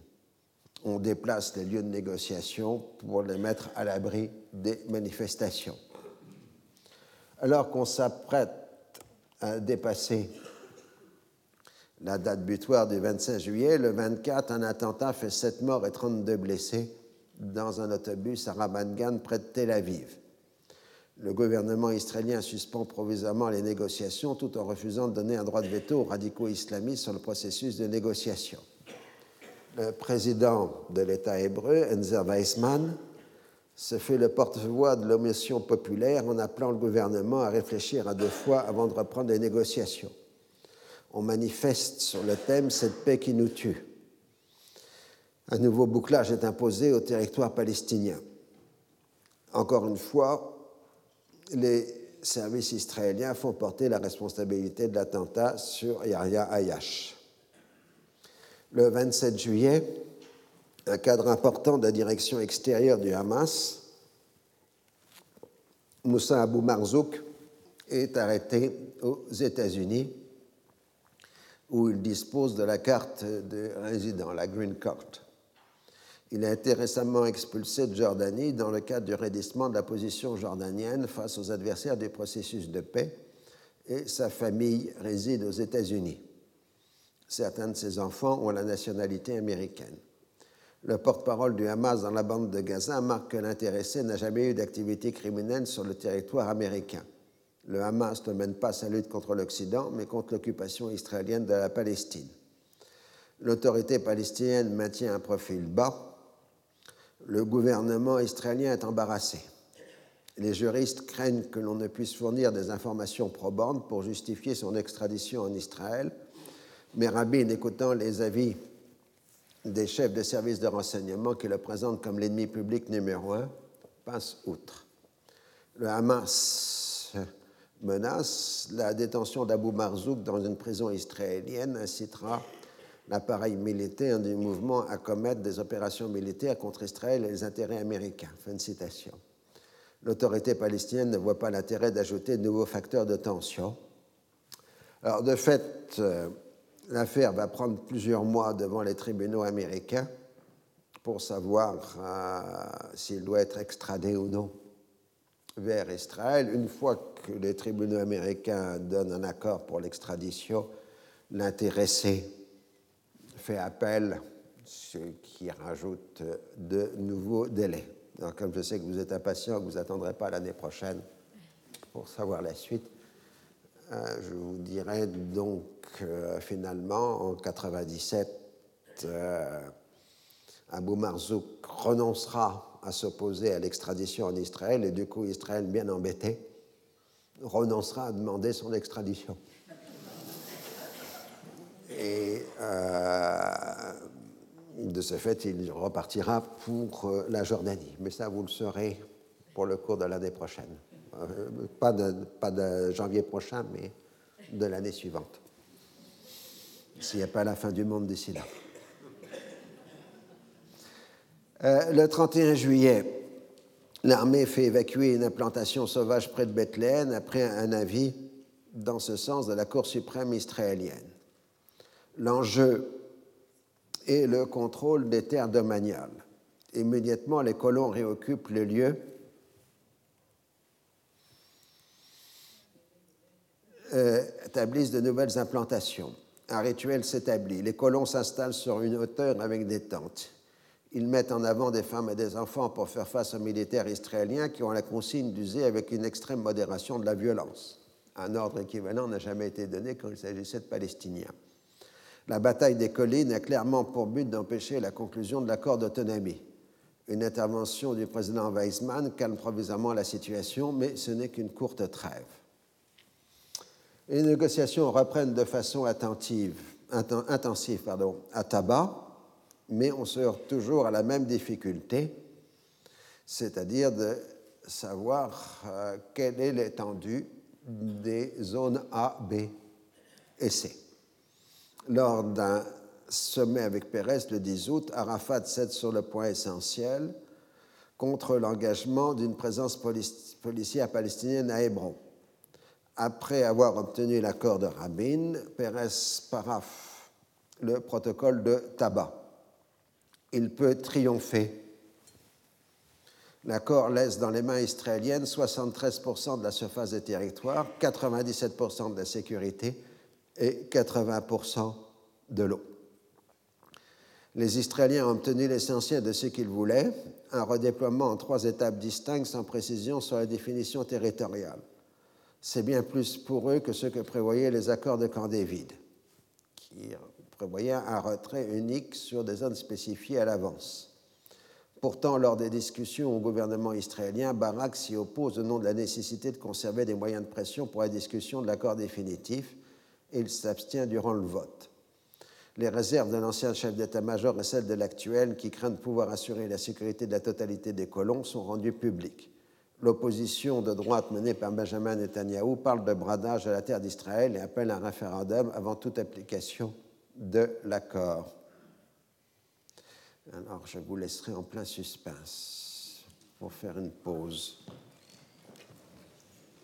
Speaker 2: On déplace les lieux de négociation pour les mettre à l'abri des manifestations alors qu'on s'apprête à dépasser la date butoir du 25 juillet, le 24, un attentat fait 7 morts et 32 blessés dans un autobus à Ramat Gan près de Tel Aviv. Le gouvernement israélien suspend provisoirement les négociations tout en refusant de donner un droit de veto aux radicaux islamistes sur le processus de négociation. Le président de l'État hébreu, Enzer Weizmann, se fait le porte-voix de l'omission populaire en appelant le gouvernement à réfléchir à deux fois avant de reprendre les négociations. On manifeste sur le thème Cette paix qui nous tue. Un nouveau bouclage est imposé au territoire palestinien. Encore une fois, les services israéliens font porter la responsabilité de l'attentat sur Yahya Ayash. Le 27 juillet, un cadre important de la direction extérieure du Hamas, Moussa Abou Marzouk, est arrêté aux États-Unis, où il dispose de la carte de résident, la Green Card. Il a été récemment expulsé de Jordanie dans le cadre du raidissement de la position jordanienne face aux adversaires du processus de paix et sa famille réside aux États-Unis. Certains de ses enfants ont la nationalité américaine. Le porte-parole du Hamas dans la bande de Gaza marque que l'intéressé n'a jamais eu d'activité criminelle sur le territoire américain. Le Hamas ne mène pas sa lutte contre l'Occident, mais contre l'occupation israélienne de la Palestine. L'autorité palestinienne maintient un profil bas. Le gouvernement israélien est embarrassé. Les juristes craignent que l'on ne puisse fournir des informations probantes pour justifier son extradition en Israël, mais Rabin, écoutant les avis des chefs de services de renseignement qui le présentent comme l'ennemi public numéro un passe outre. Le Hamas menace la détention d'Abu Marzouk dans une prison israélienne incitera l'appareil militaire du mouvement à commettre des opérations militaires contre Israël et les intérêts américains. Fin de citation. L'autorité palestinienne ne voit pas l'intérêt d'ajouter de nouveaux facteurs de tension. Alors, de fait, euh, L'affaire va prendre plusieurs mois devant les tribunaux américains pour savoir euh, s'il doit être extradé ou non vers Israël. Une fois que les tribunaux américains donnent un accord pour l'extradition, l'intéressé fait appel ce qui rajoute de nouveaux délais. Comme je sais que vous êtes impatient, vous n'attendrez pas l'année prochaine pour savoir la suite, je vous dirai donc euh, finalement en 97, euh, Abou Marzouk renoncera à s'opposer à l'extradition en Israël et du coup Israël, bien embêté, renoncera à demander son extradition. Et de ce fait, il repartira pour la Jordanie. Mais ça, vous le saurez pour le cours de l'année prochaine. Euh, pas, de, janvier prochain, mais de l'année suivante. S'il n'y a pas la fin du monde d'ici là. Euh, le 31 juillet, l'armée fait évacuer une implantation sauvage près de Bethléem après un avis dans ce sens de la Cour suprême israélienne. L'enjeu est le contrôle des terres domaniales. Immédiatement, les colons réoccupent le lieu Euh, établissent de nouvelles implantations. Un rituel s'établit. Les colons s'installent sur une hauteur avec des tentes. Ils mettent en avant des femmes et des enfants pour faire face aux militaires israéliens qui ont la consigne d'user avec une extrême modération de la violence. Un ordre équivalent n'a jamais été donné quand il s'agissait de Palestiniens. La bataille des collines a clairement pour but d'empêcher la conclusion de l'accord d'autonomie. Une intervention du président Weizmann calme provisoirement la situation, mais ce n'est qu'une courte trêve. Les négociations reprennent de façon attentive, intensive pardon, à tabac, mais on se heurte toujours à la même difficulté, c'est-à-dire de savoir euh, quelle est l'étendue des zones A, B et C. Lors d'un sommet avec Pérez le 10 août, Arafat cède sur le point essentiel contre l'engagement d'une présence policière palestinienne à Hébron. Après avoir obtenu l'accord de Rabin, Pérez paraphe le protocole de tabac. Il peut triompher. L'accord laisse dans les mains israéliennes 73% de la surface des territoires, 97% de la sécurité et 80% de l'eau. Les Israéliens ont obtenu l'essentiel de ce qu'ils voulaient, un redéploiement en trois étapes distinctes sans précision sur la définition territoriale c'est bien plus pour eux que ce que prévoyaient les accords de Camp David, qui prévoyaient un retrait unique sur des zones spécifiées à l'avance. Pourtant, lors des discussions au gouvernement israélien, Barak s'y oppose au nom de la nécessité de conserver des moyens de pression pour la discussion de l'accord définitif et il s'abstient durant le vote. Les réserves de l'ancien chef d'état-major et celles de l'actuel, qui craignent de pouvoir assurer la sécurité de la totalité des colons, sont rendues publiques l'opposition de droite menée par Benjamin Netanyahu parle de bradage de la terre d'Israël et appelle un référendum avant toute application de l'accord. Alors, je vous laisserai en plein suspense pour faire une pause.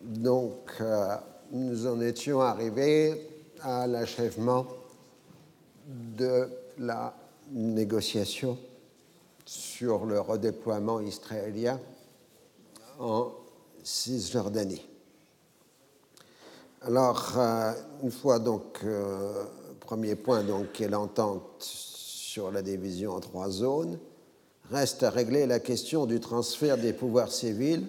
Speaker 2: Donc, euh, nous en étions arrivés à l'achèvement de la négociation sur le redéploiement israélien en Cisjordanie. Alors, euh, une fois donc, euh, premier point, donc, qui est l'entente sur la division en trois zones, reste à régler la question du transfert des pouvoirs civils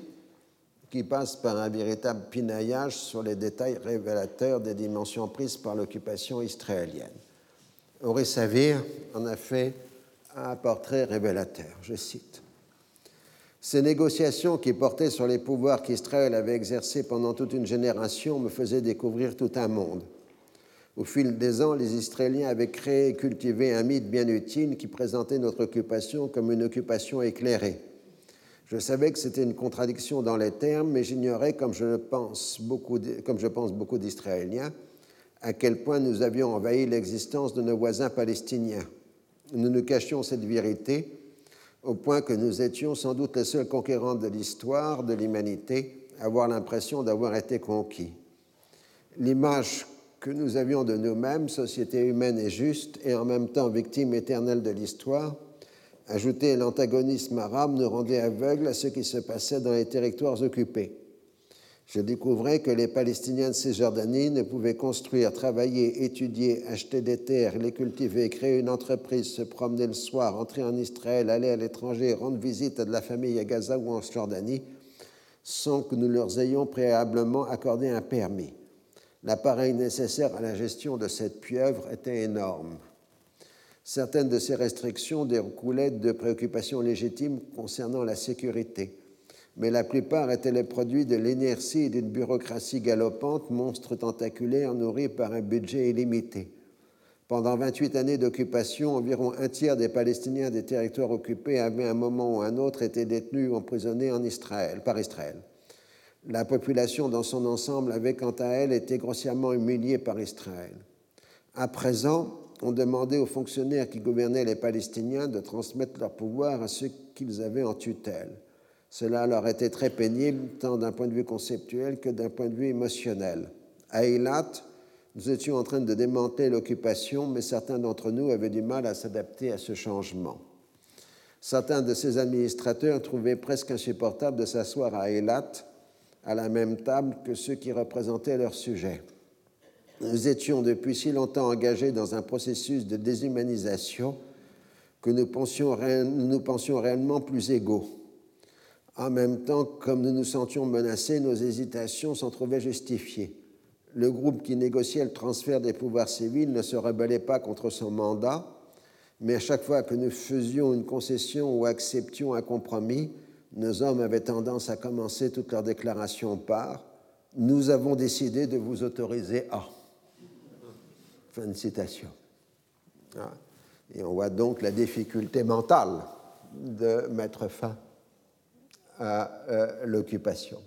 Speaker 2: qui passe par un véritable pinaillage sur les détails révélateurs des dimensions prises par l'occupation israélienne. Ori Savir en a fait un portrait révélateur, je cite. Ces négociations qui portaient sur les pouvoirs qu'Israël avait exercés pendant toute une génération me faisaient découvrir tout un monde. Au fil des ans, les Israéliens avaient créé et cultivé un mythe bien utile qui présentait notre occupation comme une occupation éclairée. Je savais que c'était une contradiction dans les termes, mais j'ignorais, comme je pense beaucoup, d'Israéliens, à quel point nous avions envahi l'existence de nos voisins palestiniens. Nous nous cachions cette vérité au point que nous étions sans doute les seuls conquérants de l'histoire de l'humanité à avoir l'impression d'avoir été conquis. L'image que nous avions de nous-mêmes, société humaine et juste, et en même temps victime éternelle de l'histoire, ajouté à l'antagonisme arabe, nous rendait aveugles à ce qui se passait dans les territoires occupés. Je découvrais que les Palestiniens de Cisjordanie ne pouvaient construire, travailler, étudier, acheter des terres, les cultiver, créer une entreprise, se promener le soir, entrer en Israël, aller à l'étranger, rendre visite à de la famille à Gaza ou en Jordanie, sans que nous leur ayons préalablement accordé un permis. L'appareil nécessaire à la gestion de cette pieuvre était énorme. Certaines de ces restrictions découlaient de préoccupations légitimes concernant la sécurité mais la plupart étaient les produits de l'inertie et d'une bureaucratie galopante, monstre tentaculaire nourri par un budget illimité. Pendant 28 années d'occupation, environ un tiers des Palestiniens des territoires occupés avaient à un moment ou un autre été détenus ou emprisonnés en Israël, par Israël. La population dans son ensemble avait quant à elle été grossièrement humiliée par Israël. À présent, on demandait aux fonctionnaires qui gouvernaient les Palestiniens de transmettre leur pouvoir à ceux qu'ils avaient en tutelle. Cela leur était très pénible, tant d'un point de vue conceptuel que d'un point de vue émotionnel. À Eilat, nous étions en train de démanteler l'occupation, mais certains d'entre nous avaient du mal à s'adapter à ce changement. Certains de ces administrateurs trouvaient presque insupportable de s'asseoir à Eilat à la même table que ceux qui représentaient leur sujet. Nous étions depuis si longtemps engagés dans un processus de déshumanisation que nous nous pensions réellement plus égaux. En même temps, comme nous nous sentions menacés, nos hésitations s'en trouvaient justifiées. Le groupe qui négociait le transfert des pouvoirs civils ne se rebellait pas contre son mandat, mais à chaque fois que nous faisions une concession ou acceptions un compromis, nos hommes avaient tendance à commencer toutes leurs déclarations par Nous avons décidé de vous autoriser à. Fin de citation. Ah. Et on voit donc la difficulté mentale de mettre fin à euh, l'occupation.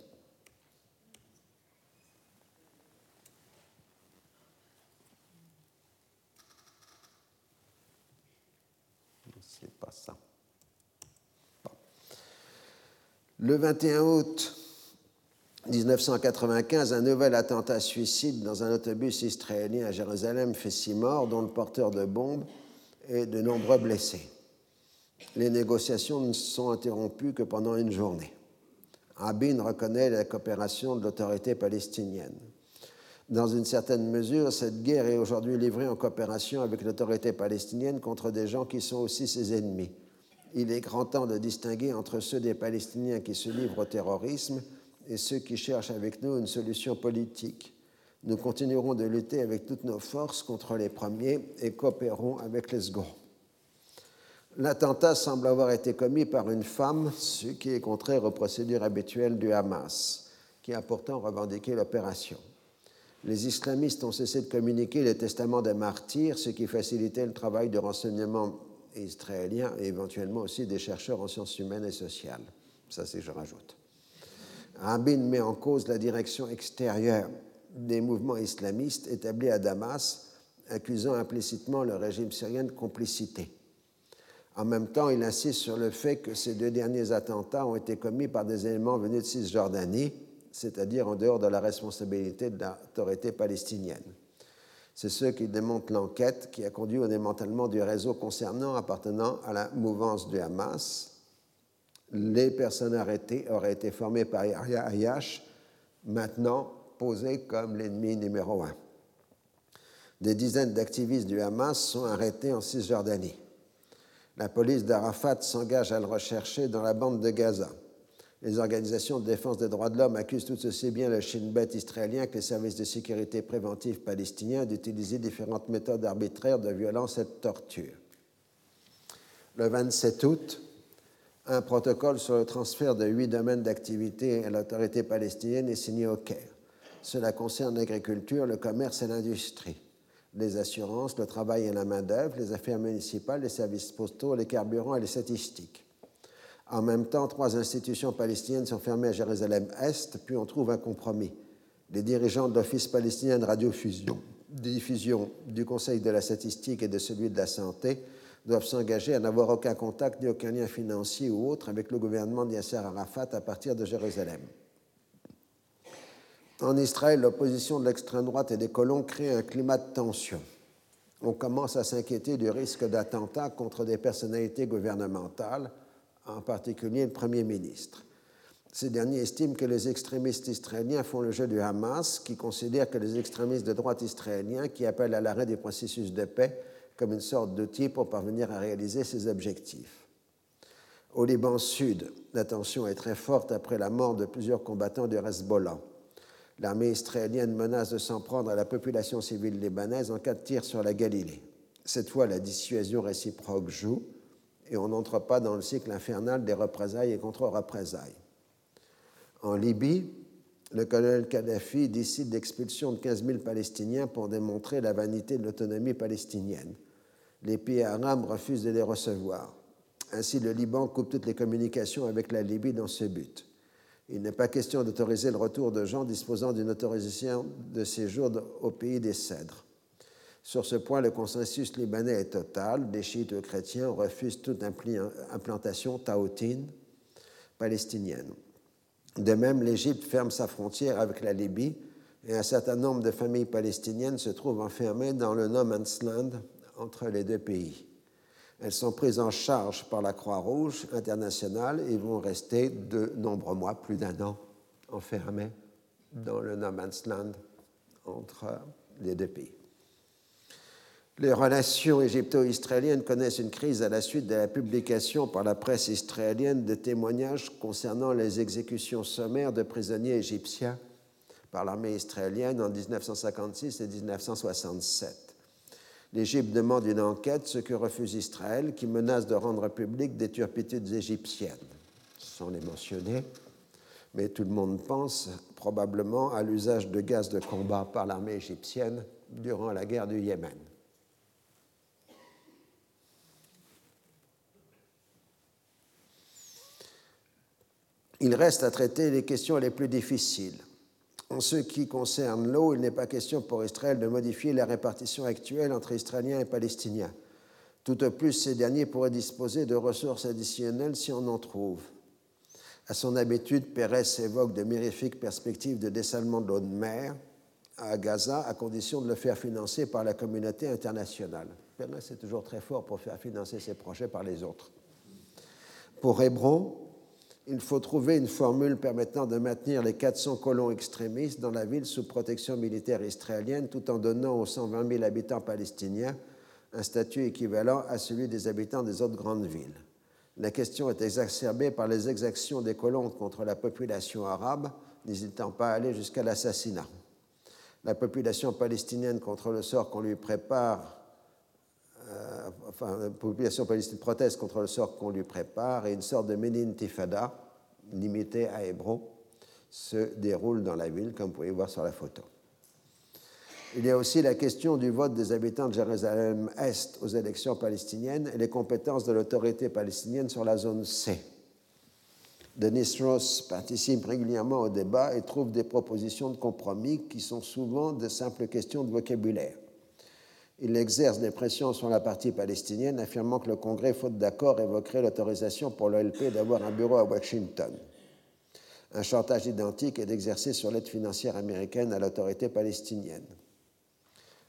Speaker 2: C'est pas ça. Le 21 août 1995, un nouvel attentat suicide dans un autobus israélien à Jérusalem fait six morts, dont le porteur de bombes et de nombreux blessés les négociations ne sont interrompues que pendant une journée. Rabin reconnaît la coopération de l'autorité palestinienne. Dans une certaine mesure, cette guerre est aujourd'hui livrée en coopération avec l'autorité palestinienne contre des gens qui sont aussi ses ennemis. Il est grand temps de distinguer entre ceux des Palestiniens qui se livrent au terrorisme et ceux qui cherchent avec nous une solution politique. Nous continuerons de lutter avec toutes nos forces contre les premiers et coopérons avec les seconds. L'attentat semble avoir été commis par une femme, ce qui est contraire aux procédures habituelles du Hamas, qui a pourtant revendiqué l'opération. Les islamistes ont cessé de communiquer les testaments des martyrs, ce qui facilitait le travail de renseignement israélien et éventuellement aussi des chercheurs en sciences humaines et sociales. Ça, c'est je rajoute. Rabin met en cause la direction extérieure des mouvements islamistes établis à Damas, accusant implicitement le régime syrien de complicité. En même temps, il insiste sur le fait que ces deux derniers attentats ont été commis par des éléments venus de Cisjordanie, c'est-à-dire en dehors de la responsabilité de l'autorité palestinienne. C'est ce qui démontre l'enquête qui a conduit au démantèlement du réseau concernant appartenant à la mouvance du Hamas. Les personnes arrêtées auraient été formées par Yahya Ayash, maintenant posé comme l'ennemi numéro un. Des dizaines d'activistes du Hamas sont arrêtés en Cisjordanie. La police d'Arafat s'engage à le rechercher dans la bande de Gaza. Les organisations de défense des droits de l'homme accusent tout aussi bien le Shin Bet israélien que les services de sécurité préventive palestiniens d'utiliser différentes méthodes arbitraires de violence et de torture. Le 27 août, un protocole sur le transfert de huit domaines d'activité à l'autorité palestinienne est signé au Caire. Cela concerne l'agriculture, le commerce et l'industrie les assurances, le travail et la main-d'œuvre, les affaires municipales, les services postaux, les carburants et les statistiques. En même temps, trois institutions palestiniennes sont fermées à Jérusalem-Est, puis on trouve un compromis. Les dirigeants de l'Office palestinien de radiodiffusion, diffusion du Conseil de la statistique et de celui de la santé doivent s'engager à n'avoir aucun contact ni aucun lien financier ou autre avec le gouvernement de Yasser Arafat à partir de Jérusalem. En Israël, l'opposition de l'extrême droite et des colons crée un climat de tension. On commence à s'inquiéter du risque d'attentats contre des personnalités gouvernementales, en particulier le Premier ministre. Ces derniers estiment que les extrémistes israéliens font le jeu du Hamas, qui considère que les extrémistes de droite israéliens qui appellent à l'arrêt des processus de paix comme une sorte d'outil pour parvenir à réaliser ses objectifs. Au Liban Sud, la tension est très forte après la mort de plusieurs combattants du Hezbollah. L'armée israélienne menace de s'en prendre à la population civile libanaise en cas de tir sur la Galilée. Cette fois, la dissuasion réciproque joue et on n'entre pas dans le cycle infernal des représailles et contre-représailles. En Libye, le colonel Kadhafi décide d'expulsion de 15 000 Palestiniens pour démontrer la vanité de l'autonomie palestinienne. Les pays arabes refusent de les recevoir. Ainsi, le Liban coupe toutes les communications avec la Libye dans ce but. Il n'est pas question d'autoriser le retour de gens disposant d'une autorisation de séjour au pays des cèdres. Sur ce point, le consensus libanais est total. Les chiites chrétiens refusent toute implantation taotine palestinienne. De même, l'Égypte ferme sa frontière avec la Libye et un certain nombre de familles palestiniennes se trouvent enfermées dans le no man's land entre les deux pays. Elles sont prises en charge par la Croix-Rouge internationale et vont rester de nombreux mois, plus d'un an, enfermées dans le no land entre les deux pays. Les relations égypto-israéliennes connaissent une crise à la suite de la publication par la presse israélienne de témoignages concernant les exécutions sommaires de prisonniers égyptiens par l'armée israélienne en 1956 et 1967. L'Égypte demande une enquête, ce que refuse Israël, qui menace de rendre public des turpitudes égyptiennes, sans les mentionner. Mais tout le monde pense probablement à l'usage de gaz de combat par l'armée égyptienne durant la guerre du Yémen. Il reste à traiter les questions les plus difficiles en ce qui concerne l'eau, il n'est pas question pour Israël de modifier la répartition actuelle entre Israéliens et Palestiniens. Tout au plus, ces derniers pourraient disposer de ressources additionnelles si on en trouve. À son habitude, Pérez évoque de mirifiques perspectives de dessalement de l'eau de mer à Gaza, à condition de le faire financer par la communauté internationale. Pérez est toujours très fort pour faire financer ses projets par les autres. Pour Hébron, il faut trouver une formule permettant de maintenir les 400 colons extrémistes dans la ville sous protection militaire israélienne tout en donnant aux 120 000 habitants palestiniens un statut équivalent à celui des habitants des autres grandes villes. La question est exacerbée par les exactions des colons contre la population arabe, n'hésitant pas à aller jusqu'à l'assassinat. La population palestinienne contre le sort qu'on lui prépare enfin, la population palestinienne proteste contre le sort qu'on lui prépare et une sorte de mini tifada limitée à Hébron se déroule dans la ville, comme vous pouvez voir sur la photo. Il y a aussi la question du vote des habitants de Jérusalem-Est aux élections palestiniennes et les compétences de l'autorité palestinienne sur la zone C. Denis Ross participe régulièrement au débat et trouve des propositions de compromis qui sont souvent de simples questions de vocabulaire il exerce des pressions sur la partie palestinienne, affirmant que le Congrès, faute d'accord, évoquerait l'autorisation pour l'OLP d'avoir un bureau à Washington. Un chantage identique est d'exercer sur l'aide financière américaine à l'autorité palestinienne.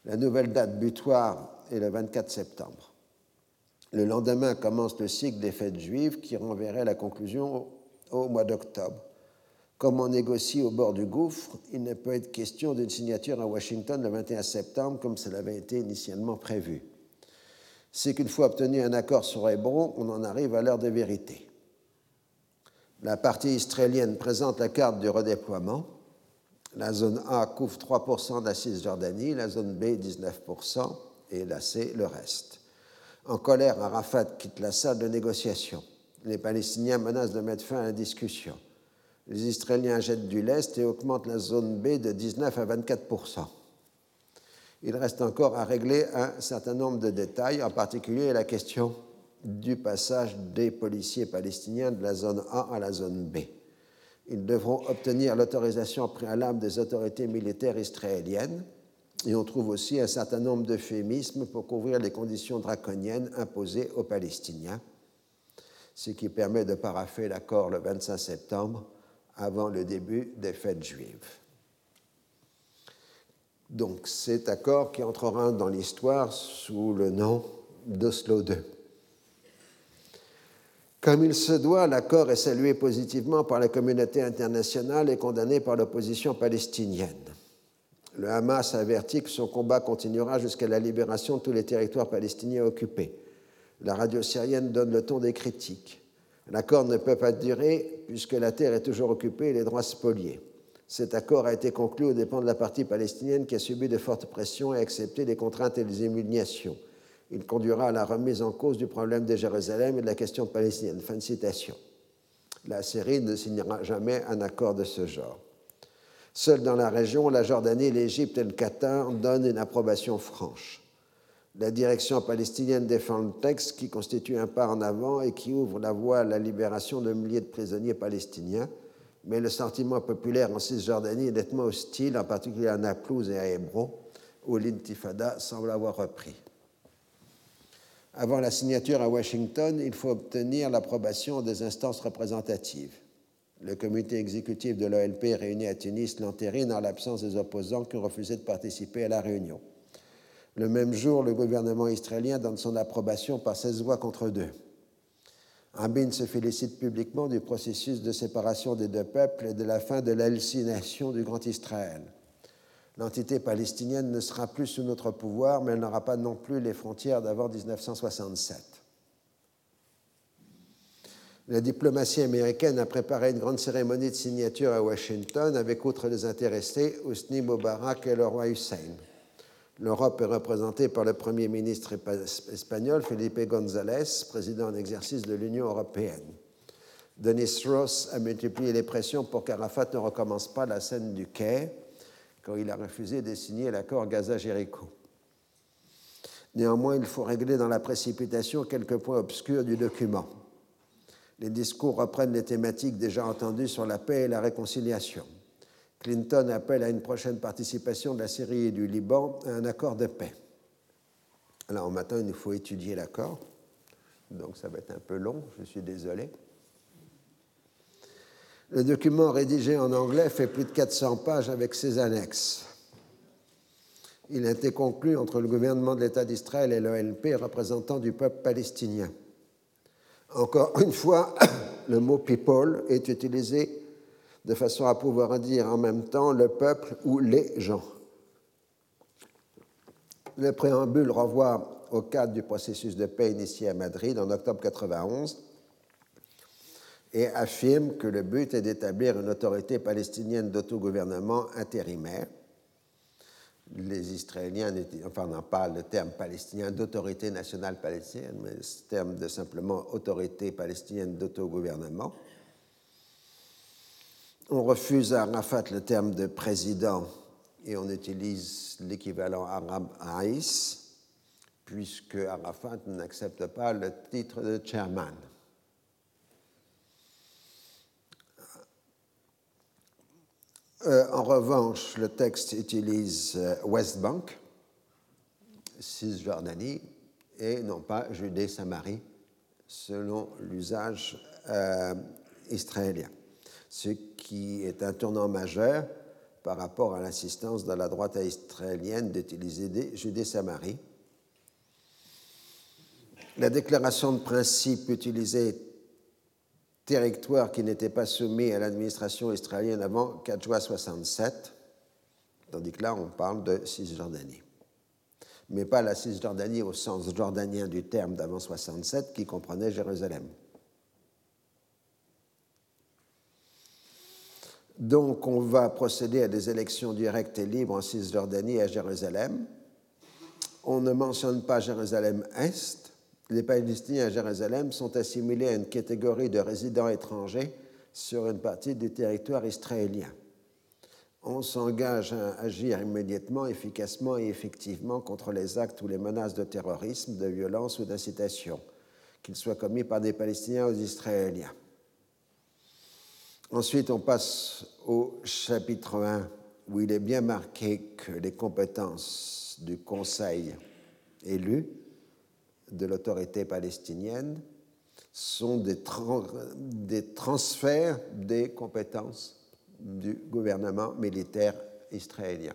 Speaker 2: La nouvelle date butoir est le 24 septembre. Le lendemain commence le cycle des fêtes juives qui renverrait la conclusion au mois d'octobre. Comme on négocie au bord du gouffre, il ne peut être question d'une signature à Washington le 21 septembre comme cela avait été initialement prévu. C'est qu'une fois obtenu un accord sur Hébron, on en arrive à l'heure de vérité. La partie israélienne présente la carte du redéploiement. La zone A couvre 3% de la Cisjordanie, la zone B 19% et la C le reste. En colère, Arafat quitte la salle de négociation. Les Palestiniens menacent de mettre fin à la discussion les Israéliens jettent du lest et augmentent la zone B de 19 à 24% Il reste encore à régler un certain nombre de détails, en particulier la question du passage des policiers palestiniens de la zone A à la zone B. Ils devront obtenir l'autorisation préalable des autorités militaires israéliennes et on trouve aussi un certain nombre d'euphémismes pour couvrir les conditions draconiennes imposées aux Palestiniens, ce qui permet de paraffer l'accord le 25 septembre avant le début des fêtes juives. Donc cet accord qui entrera dans l'histoire sous le nom d'Oslo II. Comme il se doit, l'accord est salué positivement par la communauté internationale et condamné par l'opposition palestinienne. Le Hamas avertit que son combat continuera jusqu'à la libération de tous les territoires palestiniens occupés. La radio syrienne donne le ton des critiques. L'accord ne peut pas durer puisque la terre est toujours occupée et les droits spoliés. Cet accord a été conclu aux dépens de la partie palestinienne qui a subi de fortes pressions et accepté les contraintes et les humiliations il conduira à la remise en cause du problème de Jérusalem et de la question palestinienne. Fin de citation. La Syrie ne signera jamais un accord de ce genre. Seuls dans la région, la Jordanie, l'Égypte et le Qatar donnent une approbation franche. La direction palestinienne défend le texte qui constitue un pas en avant et qui ouvre la voie à la libération de milliers de prisonniers palestiniens, mais le sentiment populaire en Cisjordanie est nettement hostile, en particulier à Naplouse et à Hébron, où l'intifada semble avoir repris. Avant la signature à Washington, il faut obtenir l'approbation des instances représentatives. Le comité exécutif de l'OLP réuni à Tunis l'entérine en l'absence des opposants qui ont refusé de participer à la réunion. Le même jour, le gouvernement israélien donne son approbation par 16 voix contre deux. Rabin se félicite publiquement du processus de séparation des deux peuples et de la fin de l'hallucination du Grand Israël. L'entité palestinienne ne sera plus sous notre pouvoir, mais elle n'aura pas non plus les frontières d'avant 1967. La diplomatie américaine a préparé une grande cérémonie de signature à Washington avec, outre les intéressés, Hosni Mubarak et le roi Hussein. L'Europe est représentée par le Premier ministre espagnol Felipe González, président en exercice de l'Union européenne. Denis Ross a multiplié les pressions pour qu'Arafat ne recommence pas la scène du quai quand il a refusé de signer l'accord Gaza-Jéricho. Néanmoins, il faut régler dans la précipitation quelques points obscurs du document. Les discours reprennent les thématiques déjà entendues sur la paix et la réconciliation. Clinton appelle à une prochaine participation de la Syrie et du Liban à un accord de paix. Alors maintenant, il nous faut étudier l'accord, donc ça va être un peu long, je suis désolé. Le document rédigé en anglais fait plus de 400 pages avec ses annexes. Il a été conclu entre le gouvernement de l'État d'Israël et l'OLP représentant du peuple palestinien. Encore une fois, le mot people est utilisé de façon à pouvoir dire en même temps le peuple ou les gens. Le préambule renvoie au cadre du processus de paix initié à Madrid en octobre 1991 et affirme que le but est d'établir une autorité palestinienne d'autogouvernement intérimaire. Les Israéliens, enfin, n'ont pas le terme palestinien d'autorité nationale palestinienne, mais le terme de simplement autorité palestinienne d'autogouvernement. On refuse à Arafat le terme de président et on utilise l'équivalent arabe Aïs, puisque Arafat n'accepte pas le titre de chairman. Euh, en revanche, le texte utilise euh, West Bank, Cisjordanie, et non pas Judée-Samarie, selon l'usage euh, israélien, ce qui est un tournant majeur par rapport à l'insistance de la droite israélienne d'utiliser Judée-Samarie. La déclaration de principe utilisée territoire qui n'était pas soumis à l'administration israélienne avant 4 juin 67, tandis que là, on parle de Cisjordanie. Mais pas la Cisjordanie au sens jordanien du terme d'avant 67, qui comprenait Jérusalem. Donc, on va procéder à des élections directes et libres en Cisjordanie et à Jérusalem. On ne mentionne pas Jérusalem-Est, les Palestiniens à Jérusalem sont assimilés à une catégorie de résidents étrangers sur une partie du territoire israélien. On s'engage à agir immédiatement, efficacement et effectivement contre les actes ou les menaces de terrorisme, de violence ou d'incitation, qu'ils soient commis par des Palestiniens ou des Israéliens. Ensuite, on passe au chapitre 1, où il est bien marqué que les compétences du Conseil élu de l'autorité palestinienne sont des, des, transferts des compétences du gouvernement militaire israélien.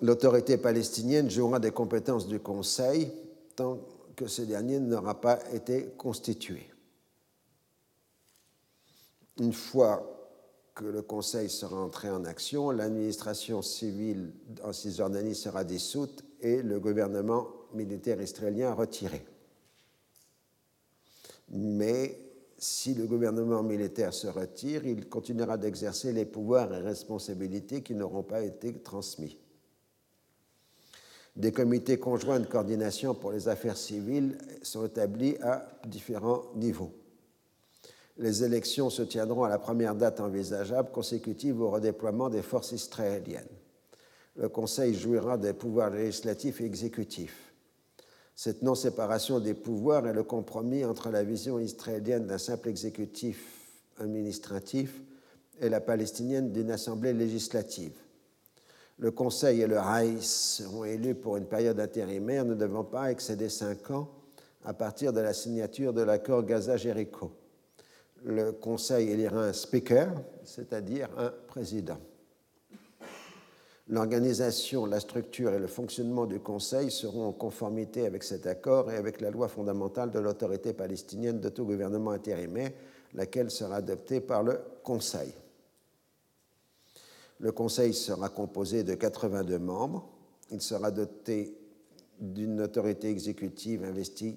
Speaker 2: L'autorité palestinienne jouera des compétences du Conseil tant que ce dernier n'aura pas été constitué. Une fois que le Conseil sera entré en action, l'administration civile en Cisjordanie sera dissoute et le gouvernement militaire israélien retiré. Mais si le gouvernement militaire se retire, il continuera d'exercer les pouvoirs et responsabilités qui n'auront pas été transmis. Des comités conjoints de coordination pour les affaires civiles sont établis à différents niveaux. Les élections se tiendront à la première date envisageable consécutive au redéploiement des forces israéliennes. Le Conseil jouira des pouvoirs législatifs et exécutifs. Cette non-séparation des pouvoirs est le compromis entre la vision israélienne d'un simple exécutif administratif et la palestinienne d'une assemblée législative. Le Conseil et le Haïs seront élus pour une période intérimaire ne devant pas excéder cinq ans à partir de la signature de l'accord Gaza-Jéricho. Le Conseil élira un speaker, c'est-à-dire un président. L'organisation, la structure et le fonctionnement du Conseil seront en conformité avec cet accord et avec la loi fondamentale de l'autorité palestinienne de tout gouvernement intérimaire, laquelle sera adoptée par le Conseil. Le Conseil sera composé de 82 membres. Il sera doté d'une autorité exécutive investie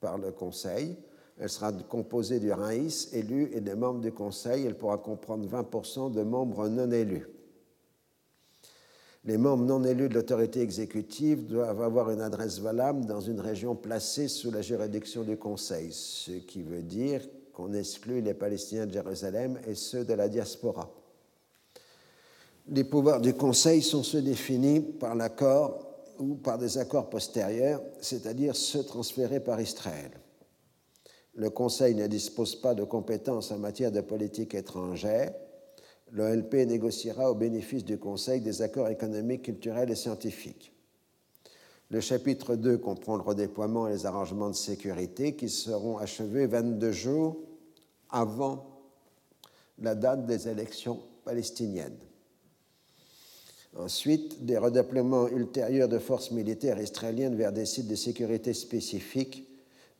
Speaker 2: par le Conseil. Elle sera composée du raïs élu et des membres du Conseil. Elle pourra comprendre 20% de membres non élus. Les membres non élus de l'autorité exécutive doivent avoir une adresse valable dans une région placée sous la juridiction du Conseil, ce qui veut dire qu'on exclut les Palestiniens de Jérusalem et ceux de la diaspora. Les pouvoirs du Conseil sont ceux définis par l'accord ou par des accords postérieurs, c'est-à-dire ceux transférés par Israël. Le Conseil ne dispose pas de compétences en matière de politique étrangère, l'OLP négociera au bénéfice du Conseil des accords économiques, culturels et scientifiques. Le chapitre 2 comprend le redéploiement et les arrangements de sécurité qui seront achevés 22 jours avant la date des élections palestiniennes. Ensuite, des redéploiements ultérieurs de forces militaires israéliennes vers des sites de sécurité spécifiques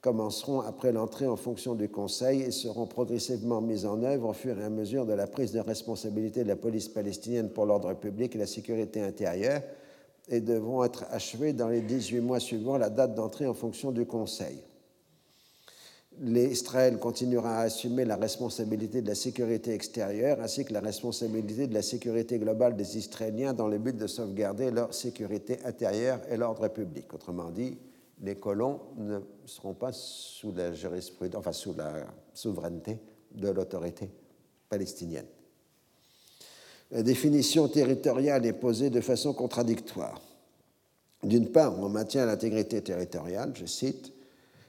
Speaker 2: commenceront après l'entrée en fonction du Conseil et seront progressivement mises en œuvre au fur et à mesure de la prise de responsabilité de la police palestinienne pour l'ordre public et la sécurité intérieure et devront être achevées dans les 18 mois suivant la date d'entrée en fonction du Conseil. L'Israël continuera à assumer la responsabilité de la sécurité extérieure ainsi que la responsabilité de la sécurité globale des Israéliens dans le but de sauvegarder leur sécurité intérieure et l'ordre public. Autrement dit, les colons ne seront pas sous la jurisprudence, enfin sous la souveraineté de l'autorité palestinienne. La définition territoriale est posée de façon contradictoire. D'une part, on maintient l'intégrité territoriale, je cite,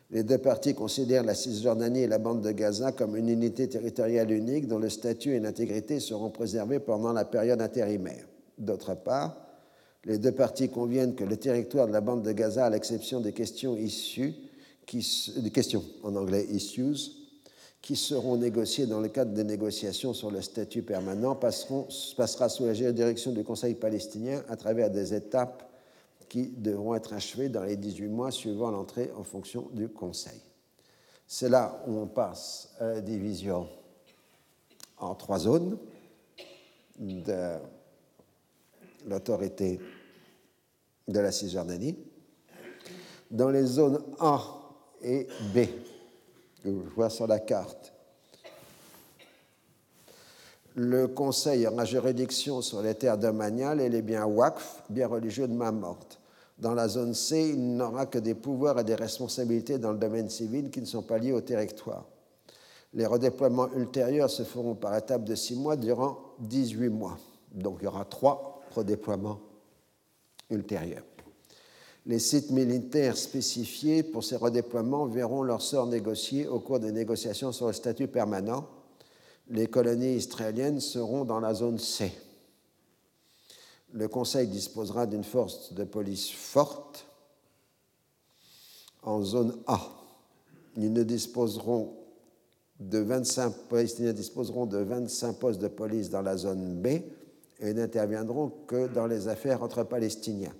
Speaker 2: les deux parties considèrent la Cisjordanie et la bande de Gaza comme une unité territoriale unique dont le statut et l'intégrité seront préservés pendant la période intérimaire. D'autre part, les deux parties conviennent que le territoire de la bande de Gaza, à l'exception des questions issues, des questions en anglais issues, qui seront négociées dans le cadre des négociations sur le statut permanent, passeront, passera sous la direction du Conseil palestinien à travers des étapes qui devront être achevées dans les 18 mois suivant l'entrée en fonction du Conseil. C'est là où on passe à la division en trois zones de l'autorité de la Cisjordanie, dans les zones A et B, que vous voyez sur la carte. Le Conseil aura juridiction sur les terres domaniales et les biens WACF, biens religieux de main morte. Dans la zone C, il n'aura que des pouvoirs et des responsabilités dans le domaine civil qui ne sont pas liés au territoire. Les redéploiements ultérieurs se feront par étapes de six mois durant 18 mois. Donc il y aura trois redéploiements ultérieurs. Les sites militaires spécifiés pour ces redéploiements verront leur sort négocié au cours des négociations sur le statut permanent. Les colonies israéliennes seront dans la zone C. Le Conseil disposera d'une force de police forte en zone A. Ils ne disposeront de 25, Palestiniens disposeront de 25 postes de police dans la zone B et n'interviendront que dans les affaires entre Palestiniens.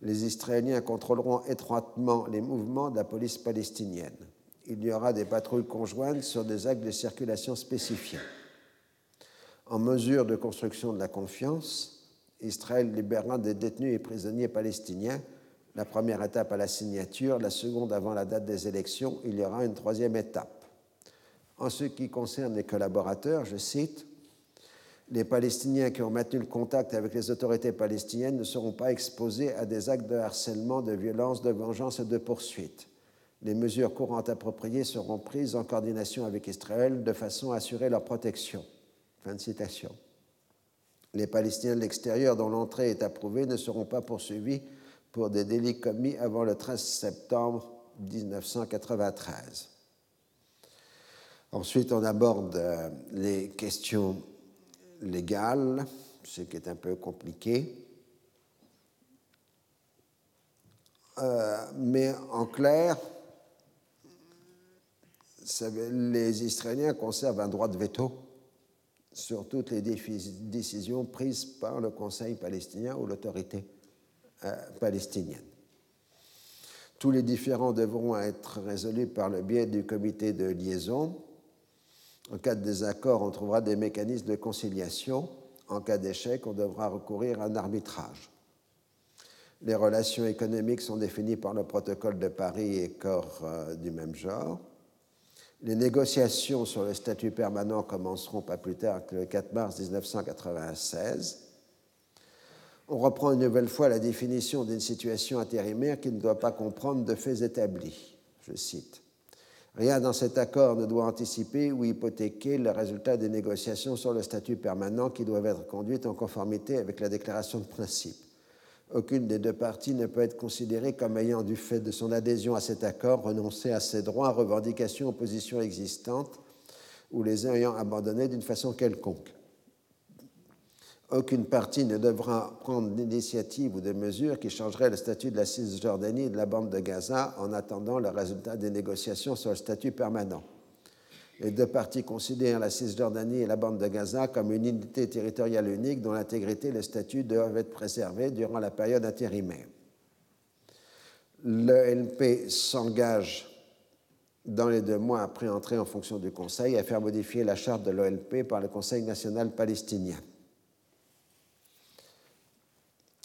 Speaker 2: Les Israéliens contrôleront étroitement les mouvements de la police palestinienne. Il y aura des patrouilles conjointes sur des actes de circulation spécifiés. En mesure de construction de la confiance, Israël libérera des détenus et prisonniers palestiniens. La première étape à la signature, la seconde avant la date des élections, il y aura une troisième étape. En ce qui concerne les collaborateurs, je cite, les Palestiniens qui ont maintenu le contact avec les autorités palestiniennes ne seront pas exposés à des actes de harcèlement, de violence, de vengeance et de poursuite. Les mesures courantes appropriées seront prises en coordination avec Israël de façon à assurer leur protection. Fin de citation. Les Palestiniens de l'extérieur dont l'entrée est approuvée ne seront pas poursuivis pour des délits commis avant le 13 septembre 1993. Ensuite, on aborde euh, les questions légales, ce qui est un peu compliqué. Euh, mais en clair, les Israéliens conservent un droit de veto sur toutes les décisions prises par le Conseil palestinien ou l'autorité euh, palestinienne. Tous les différends devront être résolus par le biais du comité de liaison en cas de désaccord, on trouvera des mécanismes de conciliation. En cas d'échec, on devra recourir à un arbitrage. Les relations économiques sont définies par le protocole de Paris et corps euh, du même genre. Les négociations sur le statut permanent commenceront pas plus tard que le 4 mars 1996. On reprend une nouvelle fois la définition d'une situation intérimaire qui ne doit pas comprendre de faits établis. Je cite. Rien dans cet accord ne doit anticiper ou hypothéquer le résultat des négociations sur le statut permanent qui doivent être conduites en conformité avec la déclaration de principe. Aucune des deux parties ne peut être considérée comme ayant, du fait de son adhésion à cet accord, renoncé à ses droits, revendications ou positions existantes, ou les ayant abandonnés d'une façon quelconque. Aucune partie ne devra prendre d'initiative ou de mesures qui changeraient le statut de la Cisjordanie et de la bande de Gaza en attendant le résultat des négociations sur le statut permanent. Les deux parties considèrent la Cisjordanie et la bande de Gaza comme une unité territoriale unique dont l'intégrité et le statut doivent être préservés durant la période intérimaire. L'ELP s'engage dans les deux mois après entrer en fonction du Conseil à faire modifier la charte de l'OLP par le Conseil national palestinien.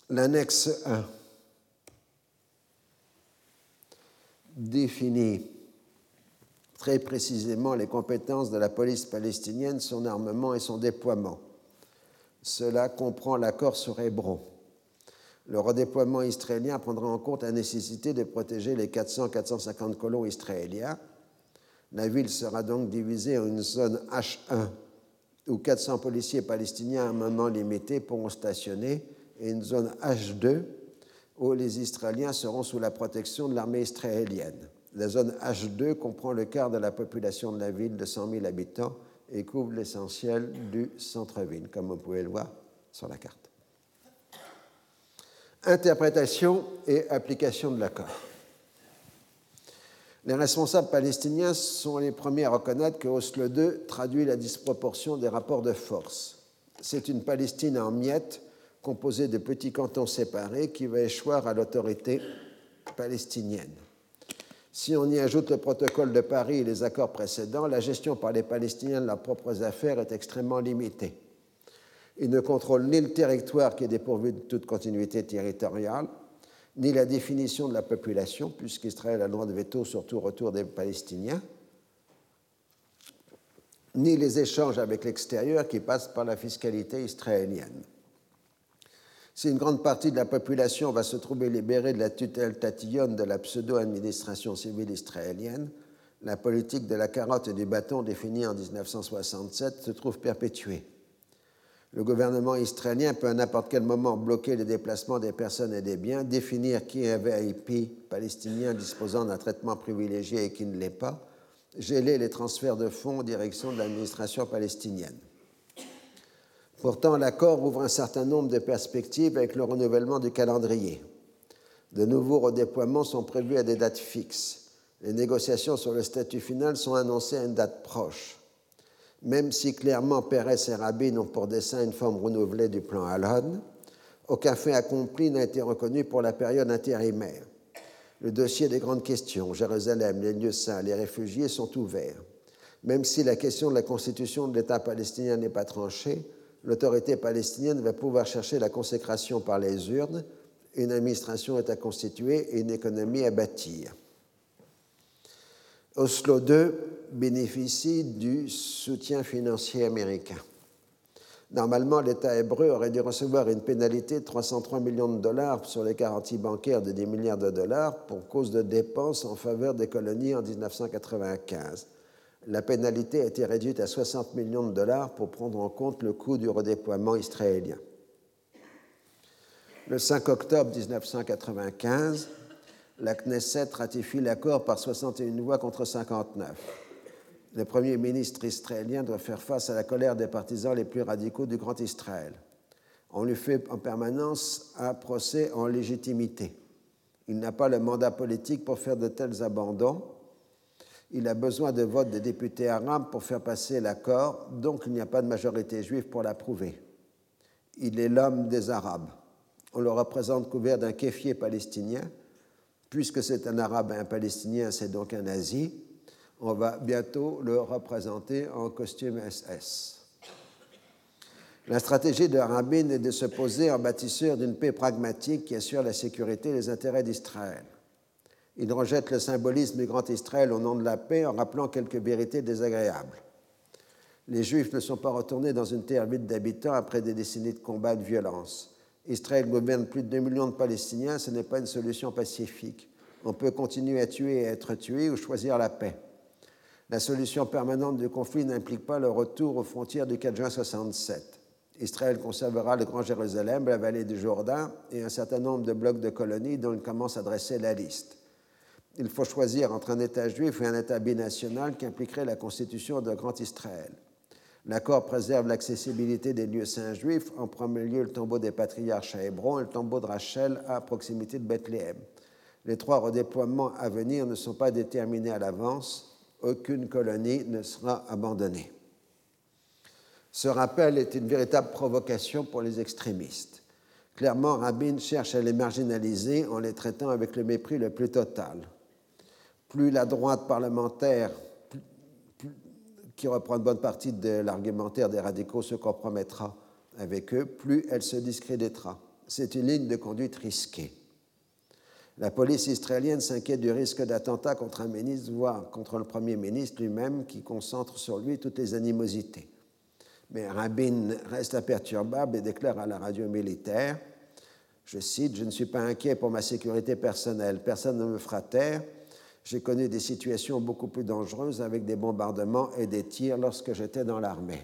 Speaker 2: L'annexe 1 définit très précisément les compétences de la police palestinienne, son armement et son déploiement. Cela comprend l'accord sur Hébron. Le redéploiement israélien prendra en compte la nécessité de protéger les 400-450 colons israéliens. La ville sera donc divisée en une zone H1 où 400 policiers palestiniens à un moment limité pourront stationner et une zone H2 où les Israéliens seront sous la protection de l'armée israélienne. La zone H2 comprend le quart de la population de la ville de 100 000 habitants et couvre l'essentiel du centre-ville, comme vous pouvez le voir sur la carte. Interprétation et application de l'accord. Les responsables palestiniens sont les premiers à reconnaître que Oslo II traduit la disproportion des rapports de force. C'est une Palestine en miettes composé de petits cantons séparés qui va échoir à l'autorité palestinienne. Si on y ajoute le protocole de Paris et les accords précédents, la gestion par les Palestiniens de leurs propres affaires est extrêmement limitée. Ils ne contrôlent ni le territoire qui est dépourvu de toute continuité territoriale, ni la définition de la population, puisqu'Israël a le droit de veto sur tout retour des Palestiniens, ni les échanges avec l'extérieur qui passent par la fiscalité israélienne. Si une grande partie de la population va se trouver libérée de la tutelle tatillonne de la pseudo-administration civile israélienne, la politique de la carotte et du bâton définie en 1967 se trouve perpétuée. Le gouvernement israélien peut à n'importe quel moment bloquer les déplacements des personnes et des biens, définir qui est un VIP palestinien disposant d'un traitement privilégié et qui ne l'est pas, geler les transferts de fonds en direction de l'administration palestinienne. Pourtant, l'accord ouvre un certain nombre de perspectives avec le renouvellement du calendrier. De nouveaux redéploiements sont prévus à des dates fixes. Les négociations sur le statut final sont annoncées à une date proche. Même si clairement Pérez et Rabin ont pour dessein une forme renouvelée du plan Alon, Aucun fait accompli n'a été reconnu pour la période intérimaire. Le dossier des grandes questions, Jérusalem, les lieux saints, les réfugiés, sont ouverts. Même si la question de la constitution de l'État palestinien n'est pas tranchée, l'autorité palestinienne va pouvoir chercher la consécration par les urnes, une administration est à constituer et une économie à bâtir. Oslo II bénéficie du soutien financier américain. Normalement, l'État hébreu aurait dû recevoir une pénalité de 303 millions de dollars sur les garanties bancaires de 10 milliards de dollars pour cause de dépenses en faveur des colonies en 1995. La pénalité a été réduite à 60 millions de dollars pour prendre en compte le coût du redéploiement israélien. Le 5 octobre 1995, la Knesset ratifie l'accord par 61 voix contre 59 le Premier ministre israélien doit faire face à la colère des partisans les plus radicaux du Grand Israël. On lui fait en permanence un procès en légitimité. Il n'a pas le mandat politique pour faire de tels abandons. Il a besoin de vote des députés arabes pour faire passer l'accord, donc il n'y a pas de majorité juive pour l'approuver. Il est l'homme des Arabes. On le représente couvert d'un kéfier palestinien. Puisque c'est un Arabe et un Palestinien, c'est donc un nazi on va bientôt le représenter en costume SS. La stratégie de Rabin est de se poser en bâtisseur d'une paix pragmatique qui assure la sécurité et les intérêts d'Israël. Il rejette le symbolisme du Grand Israël au nom de la paix en rappelant quelques vérités désagréables. Les Juifs ne sont pas retournés dans une terre vide d'habitants après des décennies de combats et de violence. Israël gouverne plus de 2 millions de Palestiniens, ce n'est pas une solution pacifique. On peut continuer à tuer et à être tué ou choisir la paix. La solution permanente du conflit n'implique pas le retour aux frontières du 4 juin 67. Israël conservera le Grand Jérusalem, la vallée du Jourdain et un certain nombre de blocs de colonies dont il commence à dresser la liste. Il faut choisir entre un État juif et un État binational qui impliquerait la constitution de Grand Israël. L'accord préserve l'accessibilité des lieux saints juifs, en premier lieu le tombeau des patriarches à Hébron et le tombeau de Rachel à proximité de Bethléem. Les trois redéploiements à venir ne sont pas déterminés à l'avance aucune colonie ne sera abandonnée. Ce rappel est une véritable provocation pour les extrémistes. Clairement, Rabin cherche à les marginaliser en les traitant avec le mépris le plus total. Plus la droite parlementaire, qui reprend une bonne partie de l'argumentaire des radicaux, se compromettra avec eux, plus elle se discréditera. C'est une ligne de conduite risquée. La police israélienne s'inquiète du risque d'attentat contre un ministre, voire contre le Premier ministre lui-même, qui concentre sur lui toutes les animosités. Mais Rabin reste imperturbable et déclare à la radio militaire, je cite, Je ne suis pas inquiet pour ma sécurité personnelle, personne ne me fera taire. J'ai connu des situations beaucoup plus dangereuses avec des bombardements et des tirs lorsque j'étais dans l'armée.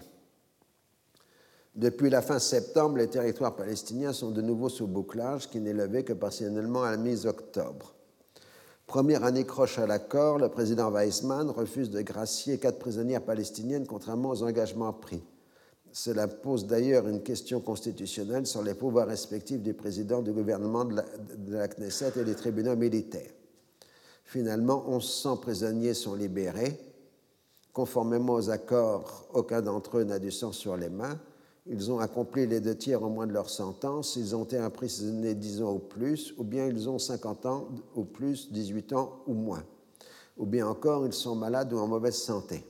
Speaker 2: Depuis la fin septembre, les territoires palestiniens sont de nouveau sous bouclage qui n'est levé que partiellement à la mi-octobre. Première année croche à l'accord, le président Weizmann refuse de gracier quatre prisonnières palestiniennes contrairement aux engagements pris. Cela pose d'ailleurs une question constitutionnelle sur les pouvoirs respectifs du président du gouvernement de la, Knesset et des tribunaux militaires. Finalement, 1100 prisonniers sont libérés. Conformément aux accords, aucun d'entre eux n'a du sang sur les mains ils ont accompli les deux tiers au moins de leur sentence, ils ont été emprisonnés 10 ans ou plus, ou bien ils ont 50 ans ou plus, 18 ans ou moins, ou bien encore ils sont malades ou en mauvaise santé.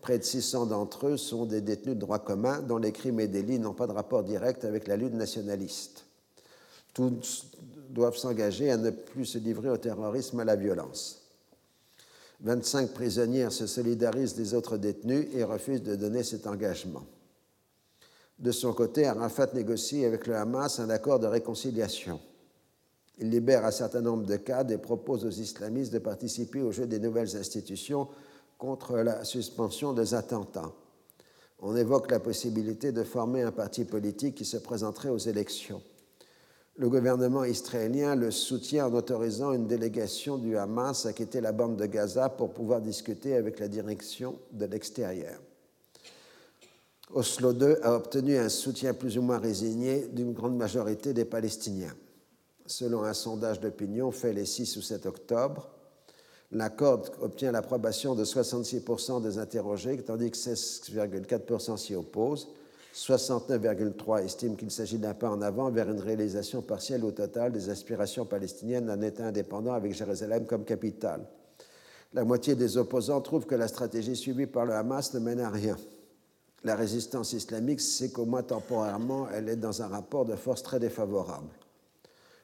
Speaker 2: Près de 600 d'entre eux sont des détenus de droit commun dont les crimes et délits n'ont pas de rapport direct avec la lutte nationaliste. Doivent s'engager à ne plus se livrer au terrorisme et à la violence. 25 prisonnières se solidarisent des autres détenus et refusent de donner cet engagement. De son côté, Arafat négocie avec le Hamas un accord de réconciliation. Il libère un certain nombre de cadres et propose aux islamistes de participer au jeu des nouvelles institutions contre la suspension des attentats. On évoque la possibilité de former un parti politique qui se présenterait aux élections. Le gouvernement israélien le soutient en autorisant une délégation du Hamas à quitter la bande de Gaza pour pouvoir discuter avec la direction de l'extérieur. Oslo II a obtenu un soutien plus ou moins résigné d'une grande majorité des Palestiniens. Selon un sondage d'opinion fait les 6 ou 7 octobre, l'accord obtient l'approbation de 66% des interrogés, tandis que 16,4% s'y opposent. 69,3 estiment qu'il s'agit d'un pas en avant vers une réalisation partielle ou totale des aspirations palestiniennes d'un État indépendant avec Jérusalem comme capitale. La moitié des opposants trouvent que la stratégie suivie par le Hamas ne mène à rien. La résistance islamique sait qu'au moins temporairement, elle est dans un rapport de force très défavorable.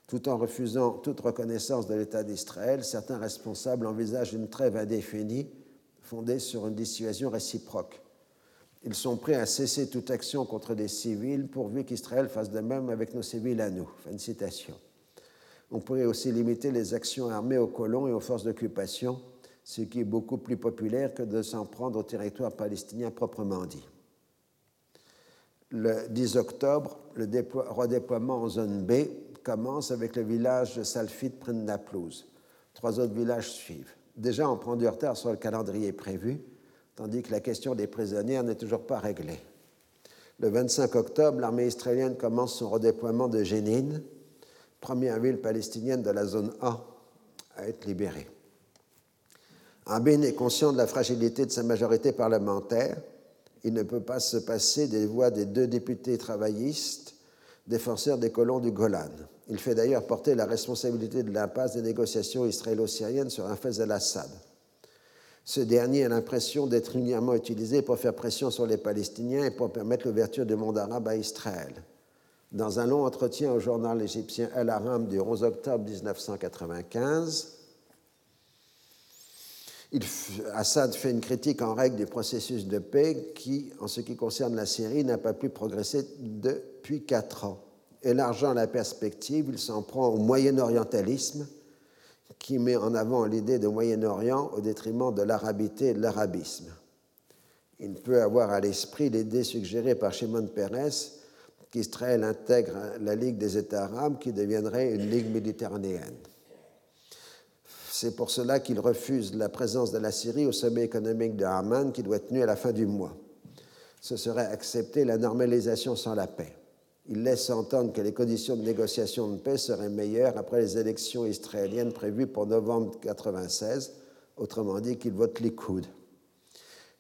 Speaker 2: Tout en refusant toute reconnaissance de l'État d'Israël, certains responsables envisagent une trêve indéfinie fondée sur une dissuasion réciproque. Ils sont prêts à cesser toute action contre des civils pourvu qu'Israël fasse de même avec nos civils à nous. Fin de citation. On pourrait aussi limiter les actions armées aux colons et aux forces d'occupation, ce qui est beaucoup plus populaire que de s'en prendre au territoire palestinien proprement dit. Le 10 octobre, le redéploiement en zone B commence avec le village de Salfit Naplouse. Trois autres villages suivent. Déjà, on prend du retard sur le calendrier prévu, tandis que la question des prisonniers n'est toujours pas réglée. Le 25 octobre, l'armée israélienne commence son redéploiement de Jénine, première ville palestinienne de la zone A à être libérée. Abin est conscient de la fragilité de sa majorité parlementaire. Il ne peut pas se passer des voix des deux députés travaillistes, défenseurs des colons du Golan. Il fait d'ailleurs porter la responsabilité de l'impasse des négociations israélo-syriennes sur un Faiz al-Assad. Ce dernier a l'impression d'être régulièrement utilisé pour faire pression sur les Palestiniens et pour permettre l'ouverture du monde arabe à Israël. Dans un long entretien au journal égyptien El Aram du 11 octobre 1995, Assad fait une critique en règle du processus de paix qui, en ce qui concerne la Syrie, n'a pas pu progresser depuis quatre ans. Élargant la perspective, il s'en prend au moyen-orientalisme qui met en avant l'idée de Moyen-Orient au détriment de l'arabité et de l'arabisme. Il peut avoir à l'esprit l'idée suggérée par Shimon Peres qu'Israël intègre la Ligue des États arabes qui deviendrait une Ligue méditerranéenne. C'est pour cela qu'il refuse la présence de la Syrie au sommet économique de Haman qui doit être tenu à la fin du mois. Ce serait accepter la normalisation sans la paix il laisse entendre que les conditions de négociation de paix seraient meilleures après les élections israéliennes prévues pour novembre 1996, autrement dit qu'il vote Likoud.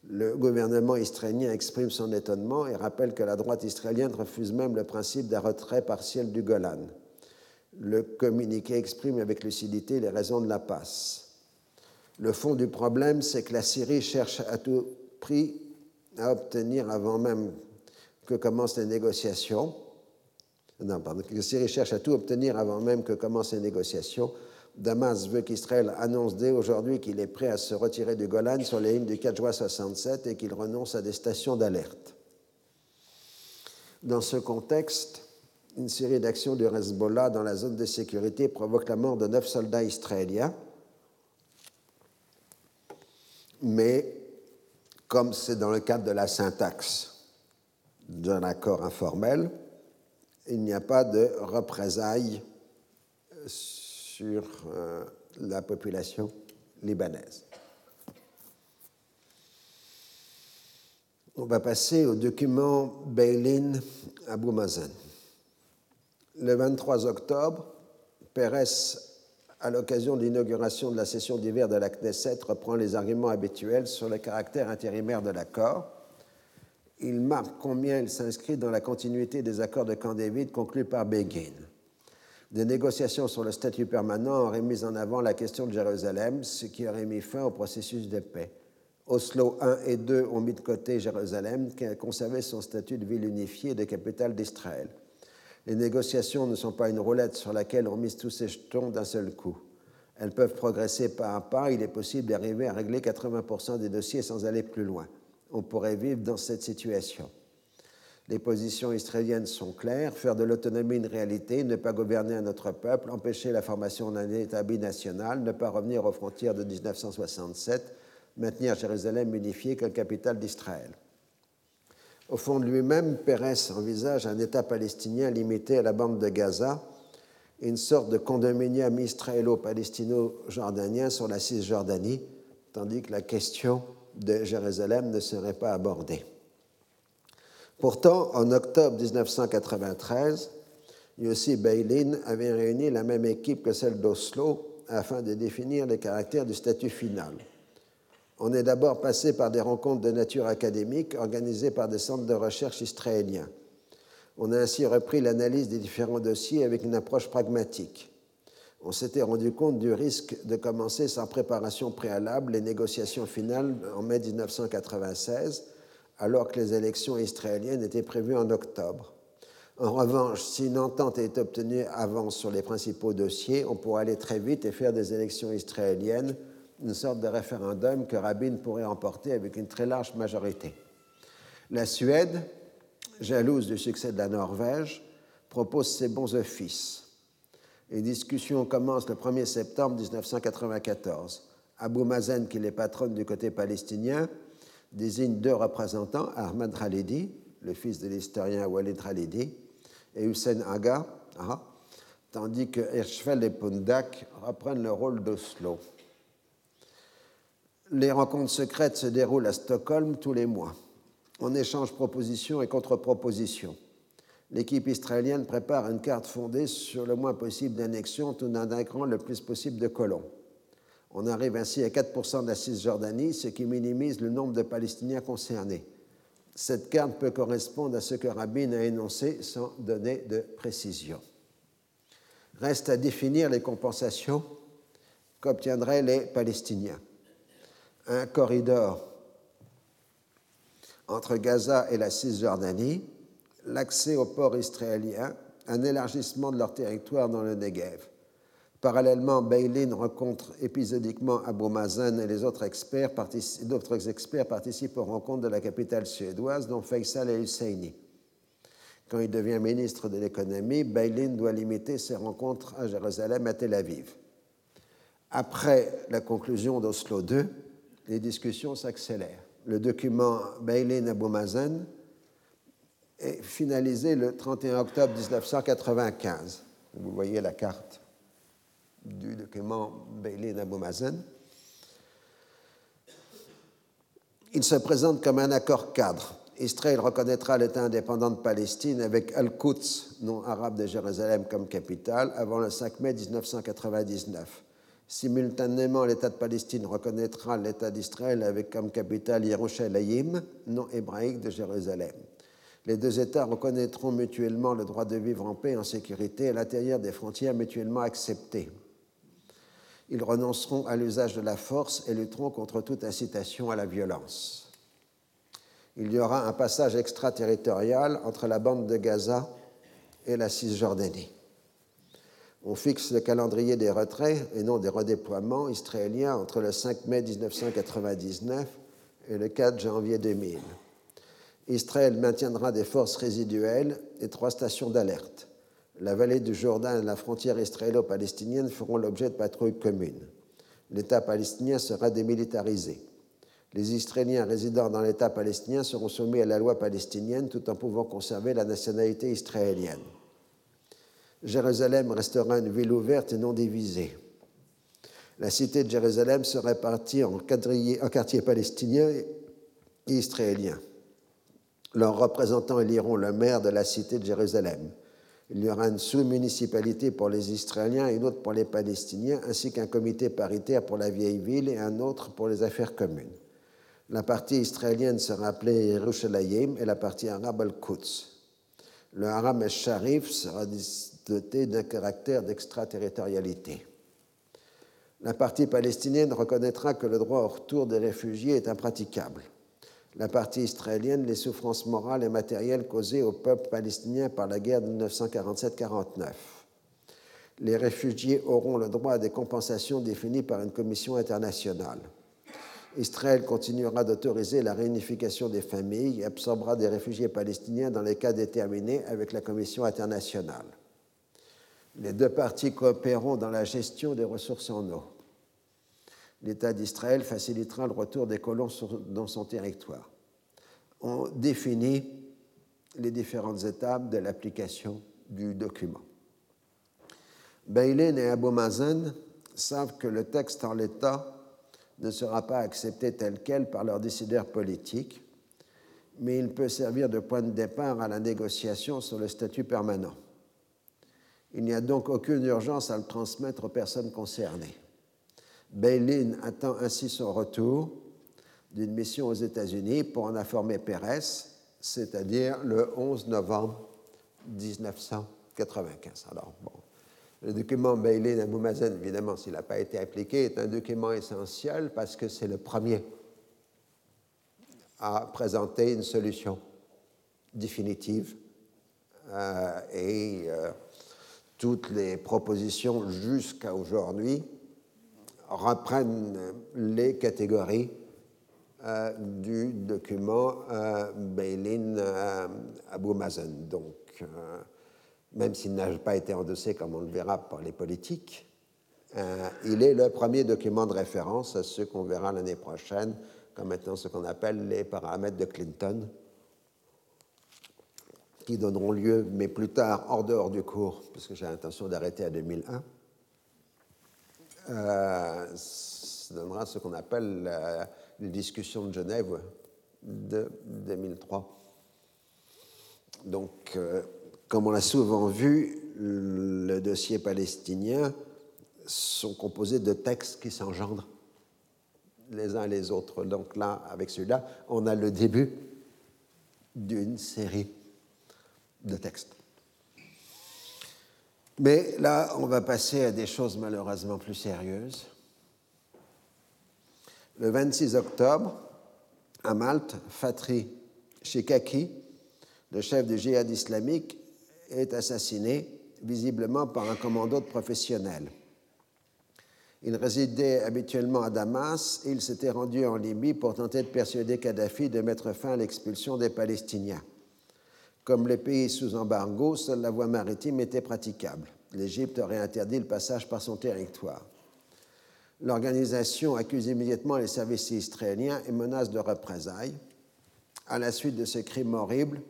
Speaker 2: Le gouvernement israélien exprime son étonnement et rappelle que la droite israélienne refuse même le principe d'un retrait partiel du Golan. Le communiqué exprime avec lucidité les raisons de la passe. Le fond du problème, c'est que la Syrie cherche à tout prix à obtenir avant même que commencent les négociations non, pardon, que Syrie cherche à tout obtenir avant même que commencent les négociations. Damas veut qu'Israël annonce dès aujourd'hui qu'il est prêt à se retirer du Golan sur les lignes du 4 juin 67 et qu'il renonce à des stations d'alerte. Dans ce contexte, une série d'actions du Hezbollah dans la zone de sécurité provoque la mort de neuf soldats israéliens. Mais, comme c'est dans le cadre de la syntaxe d'un accord informel, il n'y a pas de représailles sur euh, la population libanaise. On va passer au document Beilin Abou Mazen. Le 23 octobre, Pérez, à l'occasion de l'inauguration de la session d'hiver de la Knesset, reprend les arguments habituels sur le caractère intérimaire de l'accord il marque combien il s'inscrit dans la continuité des accords de Camp David conclus par Begin. Des négociations sur le statut permanent auraient mis en avant la question de Jérusalem, ce qui aurait mis fin au processus de paix. Oslo 1 et 2 ont mis de côté Jérusalem, qui a conservé son statut de ville unifiée et de capitale d'Israël. Les négociations ne sont pas une roulette sur laquelle on mise tous ses jetons d'un seul coup. Elles peuvent progresser pas à pas. Il est possible d'arriver à régler 80% des dossiers sans aller plus loin on pourrait vivre dans cette situation. Les positions israéliennes sont claires, faire de l'autonomie une réalité, ne pas gouverner un autre peuple, empêcher la formation d'un État binational, ne pas revenir aux frontières de 1967, maintenir Jérusalem unifiée comme capitale d'Israël. Au fond de lui-même, Pérez envisage un État palestinien limité à la bande de Gaza une sorte de condominium israélo-palestino-jordanien sur la Cisjordanie, tandis que la question de Jérusalem ne serait pas abordé. Pourtant, en octobre 1993, Yossi Beilin avait réuni la même équipe que celle d'Oslo afin de définir les caractères du statut final. On est d'abord passé par des rencontres de nature académique organisées par des centres de recherche israéliens. On a ainsi repris l'analyse des différents dossiers avec une approche pragmatique. On s'était rendu compte du risque de commencer sans préparation préalable les négociations finales en mai 1996, alors que les élections israéliennes étaient prévues en octobre. En revanche, si une entente est obtenue avant sur les principaux dossiers, on pourrait aller très vite et faire des élections israéliennes une sorte de référendum que Rabin pourrait emporter avec une très large majorité. La Suède, jalouse du succès de la Norvège, propose ses bons offices. Les discussions commencent le 1er septembre 1994. Abou Mazen, qui est patronne du côté palestinien, désigne deux représentants, Ahmad Khalidi, le fils de l'historien Walid Khalidi, et Hussein Aga, tandis que Hirschfeld et Pundak reprennent le rôle d'Oslo. Les rencontres secrètes se déroulent à Stockholm tous les mois. On échange propositions et contre-propositions. L'équipe israélienne prépare une carte fondée sur le moins possible d'annexion tout en intégrant le plus possible de colons. On arrive ainsi à 4% de la Cisjordanie, ce qui minimise le nombre de Palestiniens concernés. Cette carte peut correspondre à ce que Rabin a énoncé sans donner de précision. Reste à définir les compensations qu'obtiendraient les Palestiniens un corridor entre Gaza et la Cisjordanie, l'accès au port israélien, un élargissement de leur territoire dans le Negev. Parallèlement, Beilin rencontre épisodiquement Abu Mazen et les autres experts, d'autres experts participent aux rencontres de la capitale suédoise, dont Faisal et Husseini. Quand il devient ministre de l'économie, Beilin doit limiter ses rencontres à Jérusalem et Tel Aviv. Après la conclusion d'Oslo II, les discussions s'accélèrent. Le document Bailin Abou Mazen est finalisé le 31 octobre 1995. Vous voyez la carte du document Bailin Abou Mazen. Il se présente comme un accord cadre. Israël reconnaîtra l'État indépendant de Palestine avec Al-Quds, nom arabe de Jérusalem, comme capitale avant le 5 mai 1999. Simultanément, l'État de Palestine reconnaîtra l'État d'Israël avec comme capitale Yerushalayim, nom hébraïque de Jérusalem. Les deux États reconnaîtront mutuellement le droit de vivre en paix et en sécurité à l'intérieur des frontières mutuellement acceptées. Ils renonceront à l'usage de la force et lutteront contre toute incitation à la violence. Il y aura un passage extraterritorial entre la bande de Gaza et la Cisjordanie on fixe le calendrier des retraits et non des redéploiements israéliens entre le 5 mai 1999 et le 4 janvier 2000. Israël maintiendra des forces résiduelles et trois stations d'alerte. La vallée du Jourdain et la frontière israélo-palestinienne feront l'objet de patrouilles communes. L'État palestinien sera démilitarisé. Les Israéliens résidant dans l'État palestinien seront soumis à la loi palestinienne tout en pouvant conserver la nationalité israélienne. Jérusalem restera une ville ouverte et non divisée. La cité de Jérusalem se répartit en, en quartiers palestiniens et israéliens. Leurs représentants éliront le maire de la cité de Jérusalem. Il y aura une sous-municipalité pour les Israéliens et une autre pour les Palestiniens, ainsi qu'un comité paritaire pour la vieille ville et un autre pour les affaires communes. La partie israélienne sera appelée Yerushalayim et la partie arabe Al-Quds. Le haram el-Sharif sera doté d'un caractère d'extraterritorialité. La partie palestinienne reconnaîtra que le droit au retour des réfugiés est impraticable. La partie israélienne, les souffrances morales et matérielles causées au peuple palestinien par la guerre de 1947-49. Les réfugiés auront le droit à des compensations définies par une commission internationale. Israël continuera d'autoriser la réunification des familles et absorbera des réfugiés palestiniens dans les cas déterminés avec la commission internationale. Les deux parties coopéreront dans la gestion des ressources en eau. L'État d'Israël facilitera le retour des colons dans son territoire. On définit les différentes étapes de l'application du document. Bailin et Abou Mazen savent que le texte en l'état ne sera pas accepté tel quel par leurs décideurs politiques, mais il peut servir de point de départ à la négociation sur le statut permanent. Il n'y a donc aucune urgence à le transmettre aux personnes concernées. Beilin attend ainsi son retour d'une mission aux États-Unis pour en informer Pérez, c'est-à-dire le 11 novembre 1995. Alors, le document Bailey Abou Mazen, évidemment, s'il n'a pas été appliqué, est un document essentiel parce que c'est le premier à présenter une solution définitive euh, et euh, toutes les propositions jusqu'à aujourd'hui reprennent les catégories euh, du document euh, Bailin Abou Mazen. Donc, même s'il n'a pas été endossé, comme on le verra, par les politiques, il est le premier document de référence à ce qu'on verra l'année prochaine, comme maintenant ce qu'on appelle les paramètres de Clinton, qui donneront lieu, mais plus tard, hors dehors du cours, parce que j'ai l'intention d'arrêter à 2001, euh, ça donnera ce qu'on appelle les discussions de Genève de 2003. Donc, euh, comme on l'a souvent vu, le dossier palestinien sont composés de textes qui s'engendrent les uns les autres. Donc là, avec celui-là, on a le début d'une série de textes. Mais là, on va passer à des choses malheureusement plus sérieuses. Le 26 octobre, à Malte, Fatri Shikaki, le chef du djihad islamique, est assassiné, visiblement par un commando de professionnels. Il résidait habituellement à Damas et il s'était rendu en Libye pour tenter de persuader Kadhafi de mettre fin à l'expulsion des Palestiniens. Comme les pays sous embargo, seule la voie maritime était praticable. L'Égypte aurait interdit le passage par son territoire. L'organisation accuse immédiatement les services israéliens et menace de représailles. À la suite de ce crime horrible,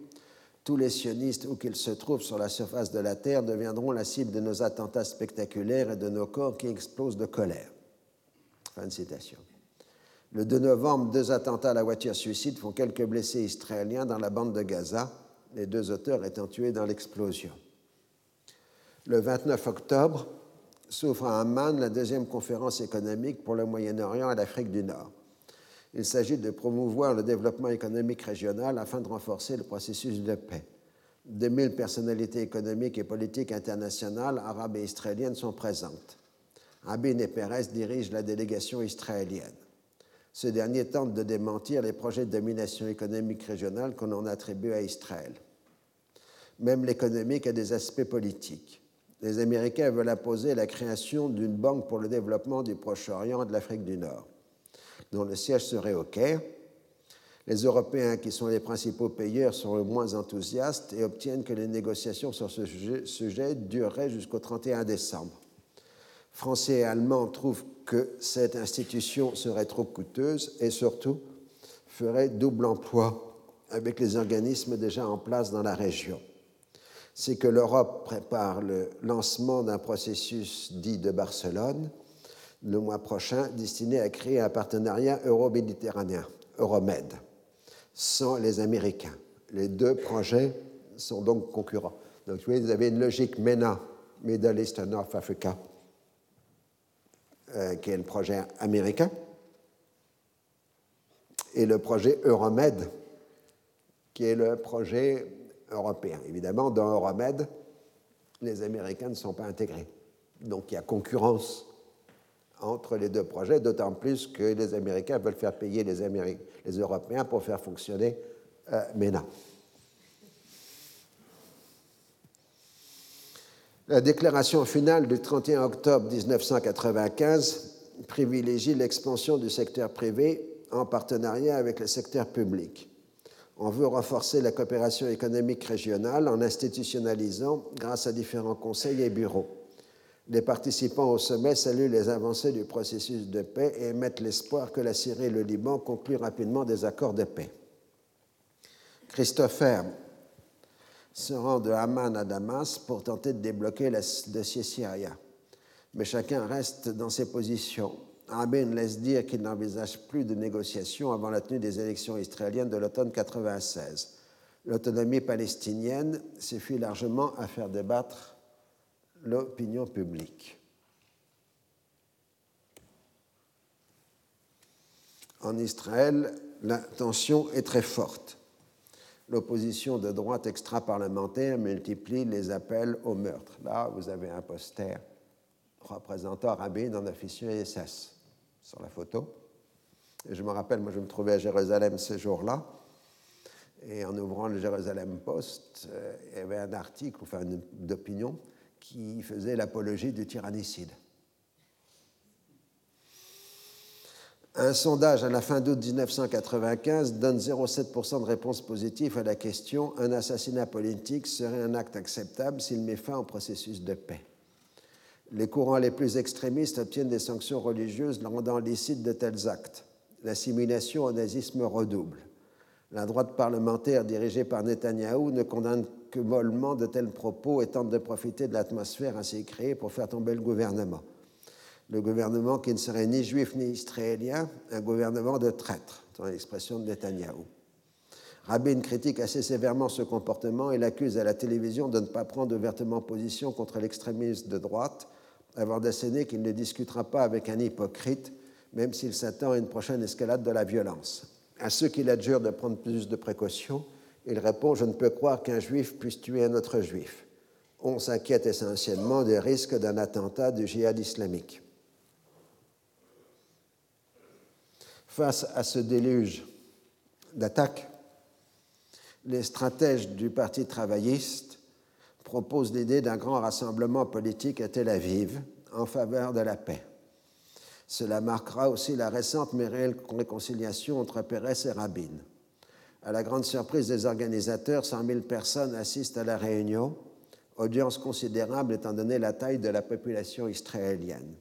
Speaker 2: tous les sionistes, où qu'ils se trouvent sur la surface de la Terre, deviendront la cible de nos attentats spectaculaires et de nos corps qui explosent de colère. Fin de citation. Le 2 novembre, deux attentats à la voiture suicide font quelques blessés israéliens dans la bande de Gaza les deux auteurs étant tués dans l'explosion. Le 29 octobre s'ouvre à Amman la deuxième conférence économique pour le Moyen-Orient et l'Afrique du Nord. Il s'agit de promouvoir le développement économique régional afin de renforcer le processus de paix. 2000 personnalités économiques et politiques internationales, arabes et israéliennes, sont présentes. Abin et Pérez dirigent la délégation israélienne. Ce dernier tente de démentir les projets de domination économique régionale qu'on en attribue à Israël. Même l'économique a des aspects politiques. Les Américains veulent imposer la création d'une banque pour le développement du Proche-Orient et de l'Afrique du Nord, dont le siège serait au Caire. Les Européens, qui sont les principaux payeurs, sont le moins enthousiastes et obtiennent que les négociations sur ce sujet dureraient jusqu'au 31 décembre. Français et Allemands trouvent que cette institution serait trop coûteuse et surtout ferait double emploi avec les organismes déjà en place dans la région. C'est que l'Europe prépare le lancement d'un processus dit de Barcelone le mois prochain destiné à créer un partenariat euro-méditerranéen, Euromed, sans les Américains. Les deux projets sont donc concurrents. Donc vous, voyez, vous avez une logique MENA, Middle East and North Africa, euh, qui est le projet américain, et le projet Euromed, qui est le projet européen. Évidemment, dans Euromed, les Américains ne sont pas intégrés. Donc il y a concurrence entre les deux projets, d'autant plus que les Américains veulent faire payer les, les Européens pour faire fonctionner euh, MENA. La déclaration finale du 31 octobre 1995 privilégie l'expansion du secteur privé en partenariat avec le secteur public. On veut renforcer la coopération économique régionale en institutionnalisant grâce à différents conseils et bureaux. Les participants au sommet saluent les avancées du processus de paix et émettent l'espoir que la Syrie et le Liban concluent rapidement des accords de paix. Christopher se rend de Haman à Damas pour tenter de débloquer le dossier syrien. Mais chacun reste dans ses positions. Rabin laisse dire qu'il n'envisage plus de négociations avant la tenue des élections israéliennes de l'automne 96. L'autonomie palestinienne suffit largement à faire débattre l'opinion publique. En Israël, la tension est très forte. L'opposition de droite extra-parlementaire multiplie les appels au meurtre. Là, vous avez un poster représentant Rabin en officier SS sur la photo. Je me rappelle, moi je me trouvais à Jérusalem ce jour-là, et en ouvrant le Jérusalem Post, euh, il y avait un article, enfin d'opinion, qui faisait l'apologie du tyrannicide. Un sondage à la fin d'août 1995 donne 0,7% de réponses positives à la question Un assassinat politique serait un acte acceptable s'il met fin au processus de paix. Les courants les plus extrémistes obtiennent des sanctions religieuses rendant licite de tels actes. L'assimilation au nazisme redouble. La droite parlementaire dirigée par Netanyahou ne condamne que mollement de tels propos et tente de profiter de l'atmosphère ainsi créée pour faire tomber le gouvernement. Le gouvernement qui ne serait ni juif ni israélien, un gouvernement de traîtres, dans l'expression de Netanyahou. Rabin critique assez sévèrement ce comportement et l'accuse à la télévision de ne pas prendre ouvertement position contre l'extrémisme de droite avant d'asséner qu'il ne discutera pas avec un hypocrite, même s'il s'attend à une prochaine escalade de la violence. À ceux qui l'adjurent de prendre plus de précautions, il répond Je ne peux croire qu'un juif puisse tuer un autre juif. On s'inquiète essentiellement des risques d'un attentat du djihad islamique. Face à ce déluge d'attaques, les stratèges du Parti travailliste proposent l'idée d'un grand rassemblement politique à Tel Aviv en faveur de la paix. Cela marquera aussi la récente mais réelle réconciliation entre Pérez et Rabin. À la grande surprise des organisateurs, 100 000 personnes assistent à la réunion, audience considérable étant donné la taille de la population israélienne.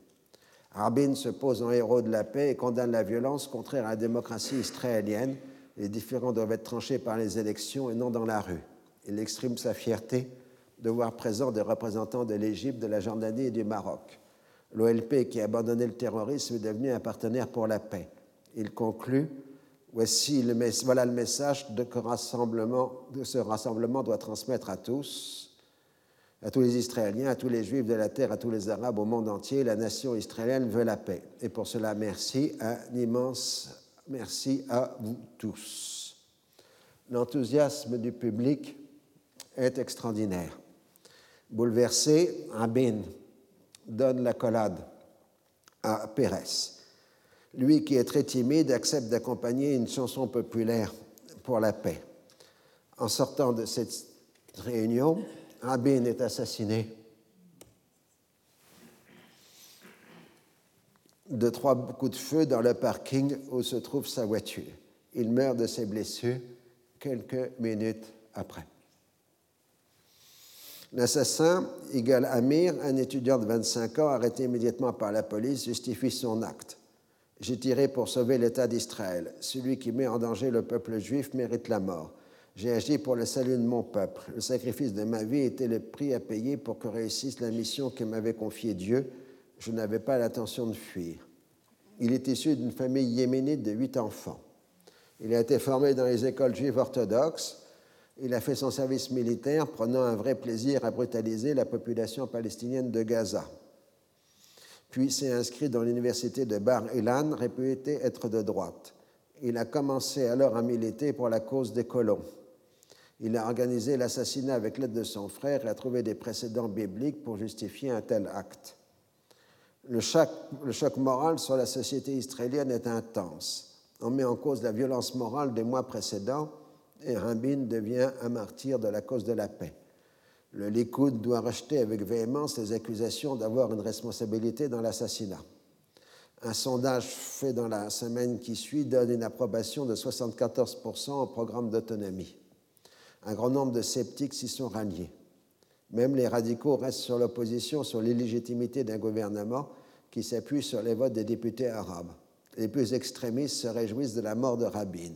Speaker 2: Rabin se pose en héros de la paix et condamne la violence contraire à la démocratie israélienne. Les différends doivent être tranchés par les élections et non dans la rue. Il exprime sa fierté de voir présents des représentants de l'Égypte, de la Jordanie et du Maroc. L'OLP, qui a abandonné le terrorisme, est devenu un partenaire pour la paix. Il conclut Voici le, voilà le message de que, ce rassemblement doit transmettre à tous, à tous les Israéliens, à tous les Juifs de la terre, à tous les Arabes, au monde entier. La nation israélienne veut la paix. Et pour cela, merci, un immense merci à vous tous. L'enthousiasme du public est extraordinaire. Bouleversé, Rabin donne la collade à Pérez. Lui qui est très timide accepte d'accompagner une chanson populaire pour la paix. En sortant de cette réunion, Rabin est assassiné de trois coups de feu dans le parking où se trouve sa voiture. Il meurt de ses blessures quelques minutes après. L'assassin, Igal Amir, un étudiant de 25 ans arrêté immédiatement par la police, justifie son acte. J'ai tiré pour sauver l'État d'Israël. Celui qui met en danger le peuple juif mérite la mort. J'ai agi pour le salut de mon peuple. Le sacrifice de ma vie était le prix à payer pour que réussisse la mission que m'avait confiée Dieu. Je n'avais pas l'intention de fuir. Il est issu d'une famille yéménite de huit enfants. Il a été formé dans les écoles juives orthodoxes il a fait son service militaire, prenant un vrai plaisir à brutaliser la population palestinienne de Gaza. Puis s'est inscrit dans l'université de Bar Ilan, réputé être de droite. Il a commencé alors à militer pour la cause des colons. Il a organisé l'assassinat avec l'aide de son frère et a trouvé des précédents bibliques pour justifier un tel acte. Le choc moral sur la société israélienne est intense. On met en cause la violence morale des mois précédents et Rabin devient un martyr de la cause de la paix. Le Likoud doit rejeter avec véhémence les accusations d'avoir une responsabilité dans l'assassinat. Un sondage fait dans la semaine qui suit donne une approbation de 74% au programme d'autonomie. Un grand nombre de sceptiques s'y sont ralliés. Même les radicaux restent sur l'opposition sur l'illégitimité d'un gouvernement qui s'appuie sur les votes des députés arabes. Les plus extrémistes se réjouissent de la mort de Rabin.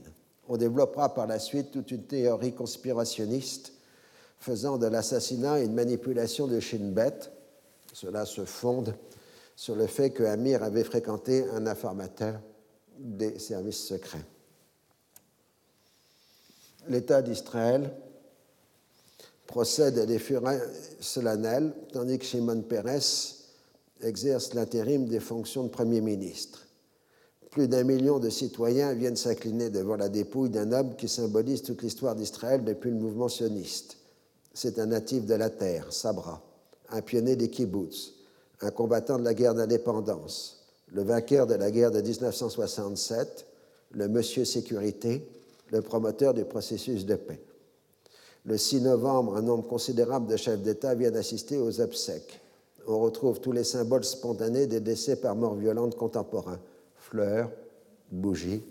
Speaker 2: On développera par la suite toute une théorie conspirationniste faisant de l'assassinat une manipulation de Shin Bet. Cela se fonde sur le fait que Amir avait fréquenté un informateur des services secrets. L'État d'Israël procède à des funérailles solennelles, tandis que Shimon Peres exerce l'intérim des fonctions de Premier ministre. Plus d'un million de citoyens viennent s'incliner devant la dépouille d'un homme qui symbolise toute l'histoire d'Israël depuis le mouvement sioniste. C'est un natif de la terre, Sabra, un pionnier des kibbutz, un combattant de la guerre d'indépendance, le vainqueur de la guerre de 1967, le monsieur sécurité, le promoteur du processus de paix. Le 6 novembre, un nombre considérable de chefs d'État viennent assister aux obsèques. On retrouve tous les symboles spontanés des décès par mort violente contemporains fleurs, bougies,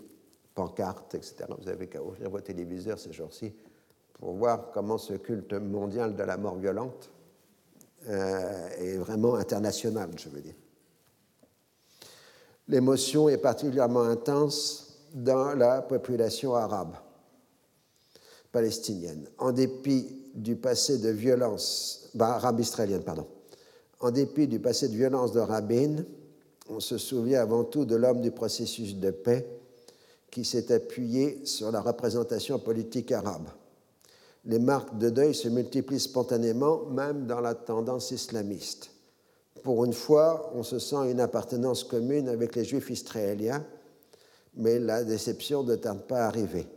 Speaker 2: pancartes, etc. Vous avez qu'à ouvrir vos téléviseurs ces jours-ci pour voir comment ce culte mondial de la mort violente euh, est vraiment international, je veux dire. L'émotion est particulièrement intense dans la population arabe palestinienne. En dépit du passé de violence, bah, arabe israélienne, pardon. En dépit du passé de violence de Rabin, on se souvient avant tout de l'homme du processus de paix qui s'est appuyé sur la représentation politique arabe. Les marques de deuil se multiplient spontanément, même dans la tendance islamiste. Pour une fois, on se sent une appartenance commune avec les juifs israéliens, mais la déception ne tarde pas à arriver.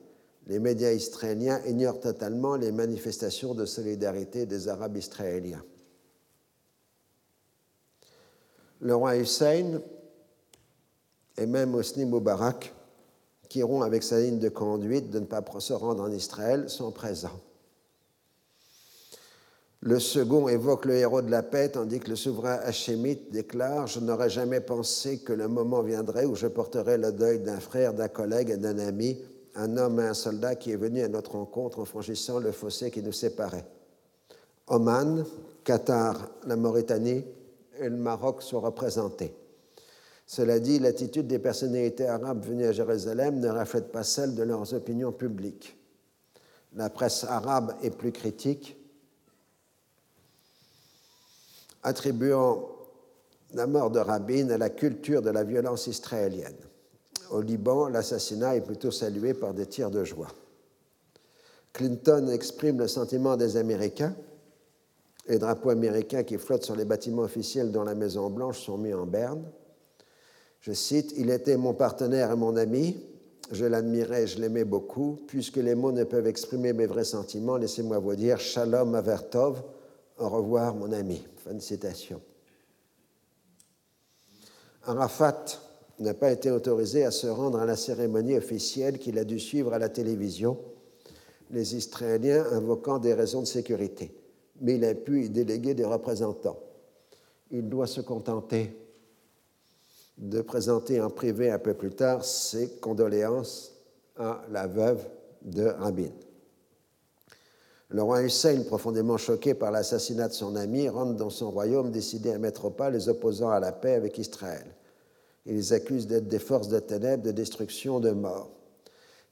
Speaker 2: Les médias israéliens ignorent totalement les manifestations de solidarité des Arabes israéliens le roi Hussein et même Hosni Moubarak, qui iront avec sa ligne de conduite de ne pas se rendre en Israël, sont présents. Le second évoque le héros de la paix, tandis que le souverain hachémite déclare Je n'aurais jamais pensé que le moment viendrait où je porterais le deuil d'un frère, d'un collègue et d'un ami, un homme et un soldat qui est venu à notre rencontre en franchissant le fossé qui nous séparait. Oman, Qatar, la Mauritanie, et le Maroc sont représentés. Cela dit, l'attitude des personnalités arabes venues à Jérusalem ne reflète pas celle de leurs opinions publiques. La presse arabe est plus critique, attribuant la mort de Rabin à la culture de la violence israélienne. Au Liban, l'assassinat est plutôt salué par des tirs de joie. Clinton exprime le sentiment des Américains les drapeaux américains qui flottent sur les bâtiments officiels dans la Maison-Blanche sont mis en berne. Je cite Il était mon partenaire et mon ami. Je l'admirais, je l'aimais beaucoup. Puisque les mots ne peuvent exprimer mes vrais sentiments, laissez-moi vous dire Shalom Avertov, au revoir mon ami. Fin de citation. Arafat n'a pas été autorisé à se rendre à la cérémonie officielle qu'il a dû suivre à la télévision, les Israéliens invoquant des raisons de sécurité mais il a pu y déléguer des représentants. Il doit se contenter de présenter en privé un peu plus tard ses condoléances à la veuve de Rabin. Le roi Hussein, profondément choqué par l'assassinat de son ami, rentre dans son royaume décidé à mettre au pas les opposants à la paix avec Israël. Il les accuse d'être des forces de ténèbres, de destruction, de mort.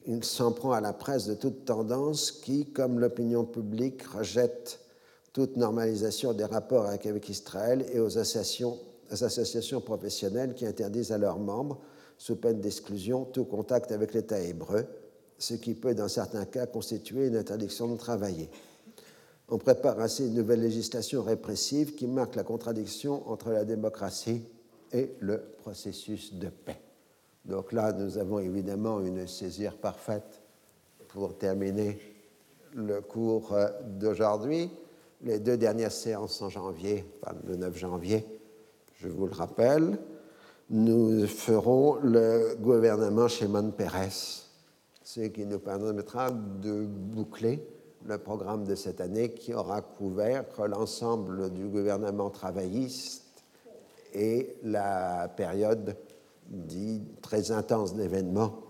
Speaker 2: Il s'en prend à la presse de toute tendance qui, comme l'opinion publique, rejette toute normalisation des rapports avec, Israël et aux associations, professionnelles qui interdisent à leurs membres, sous peine d'exclusion, tout contact avec l'État hébreu, ce qui peut dans certains cas constituer une interdiction de travailler. On prépare ainsi une nouvelle législation répressive qui marque la contradiction entre la démocratie et le processus de paix. Donc là, nous avons évidemment une césure parfaite pour terminer le cours d'aujourd'hui les deux dernières séances en janvier, enfin, le 9 janvier, je vous le rappelle, nous ferons le gouvernement Shimon Peres, ce qui nous permettra de boucler le programme de cette année qui aura couvert l'ensemble du gouvernement travailliste et la période dit, très intense d'événements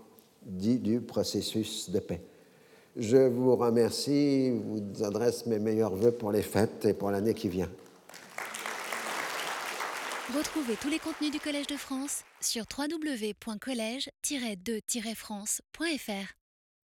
Speaker 2: du processus de paix. Je vous remercie, vous adresse mes meilleurs voeux pour les fêtes et pour l'année qui vient.
Speaker 1: Retrouvez tous les contenus du Collège de France sur www.colège-2-france.fr.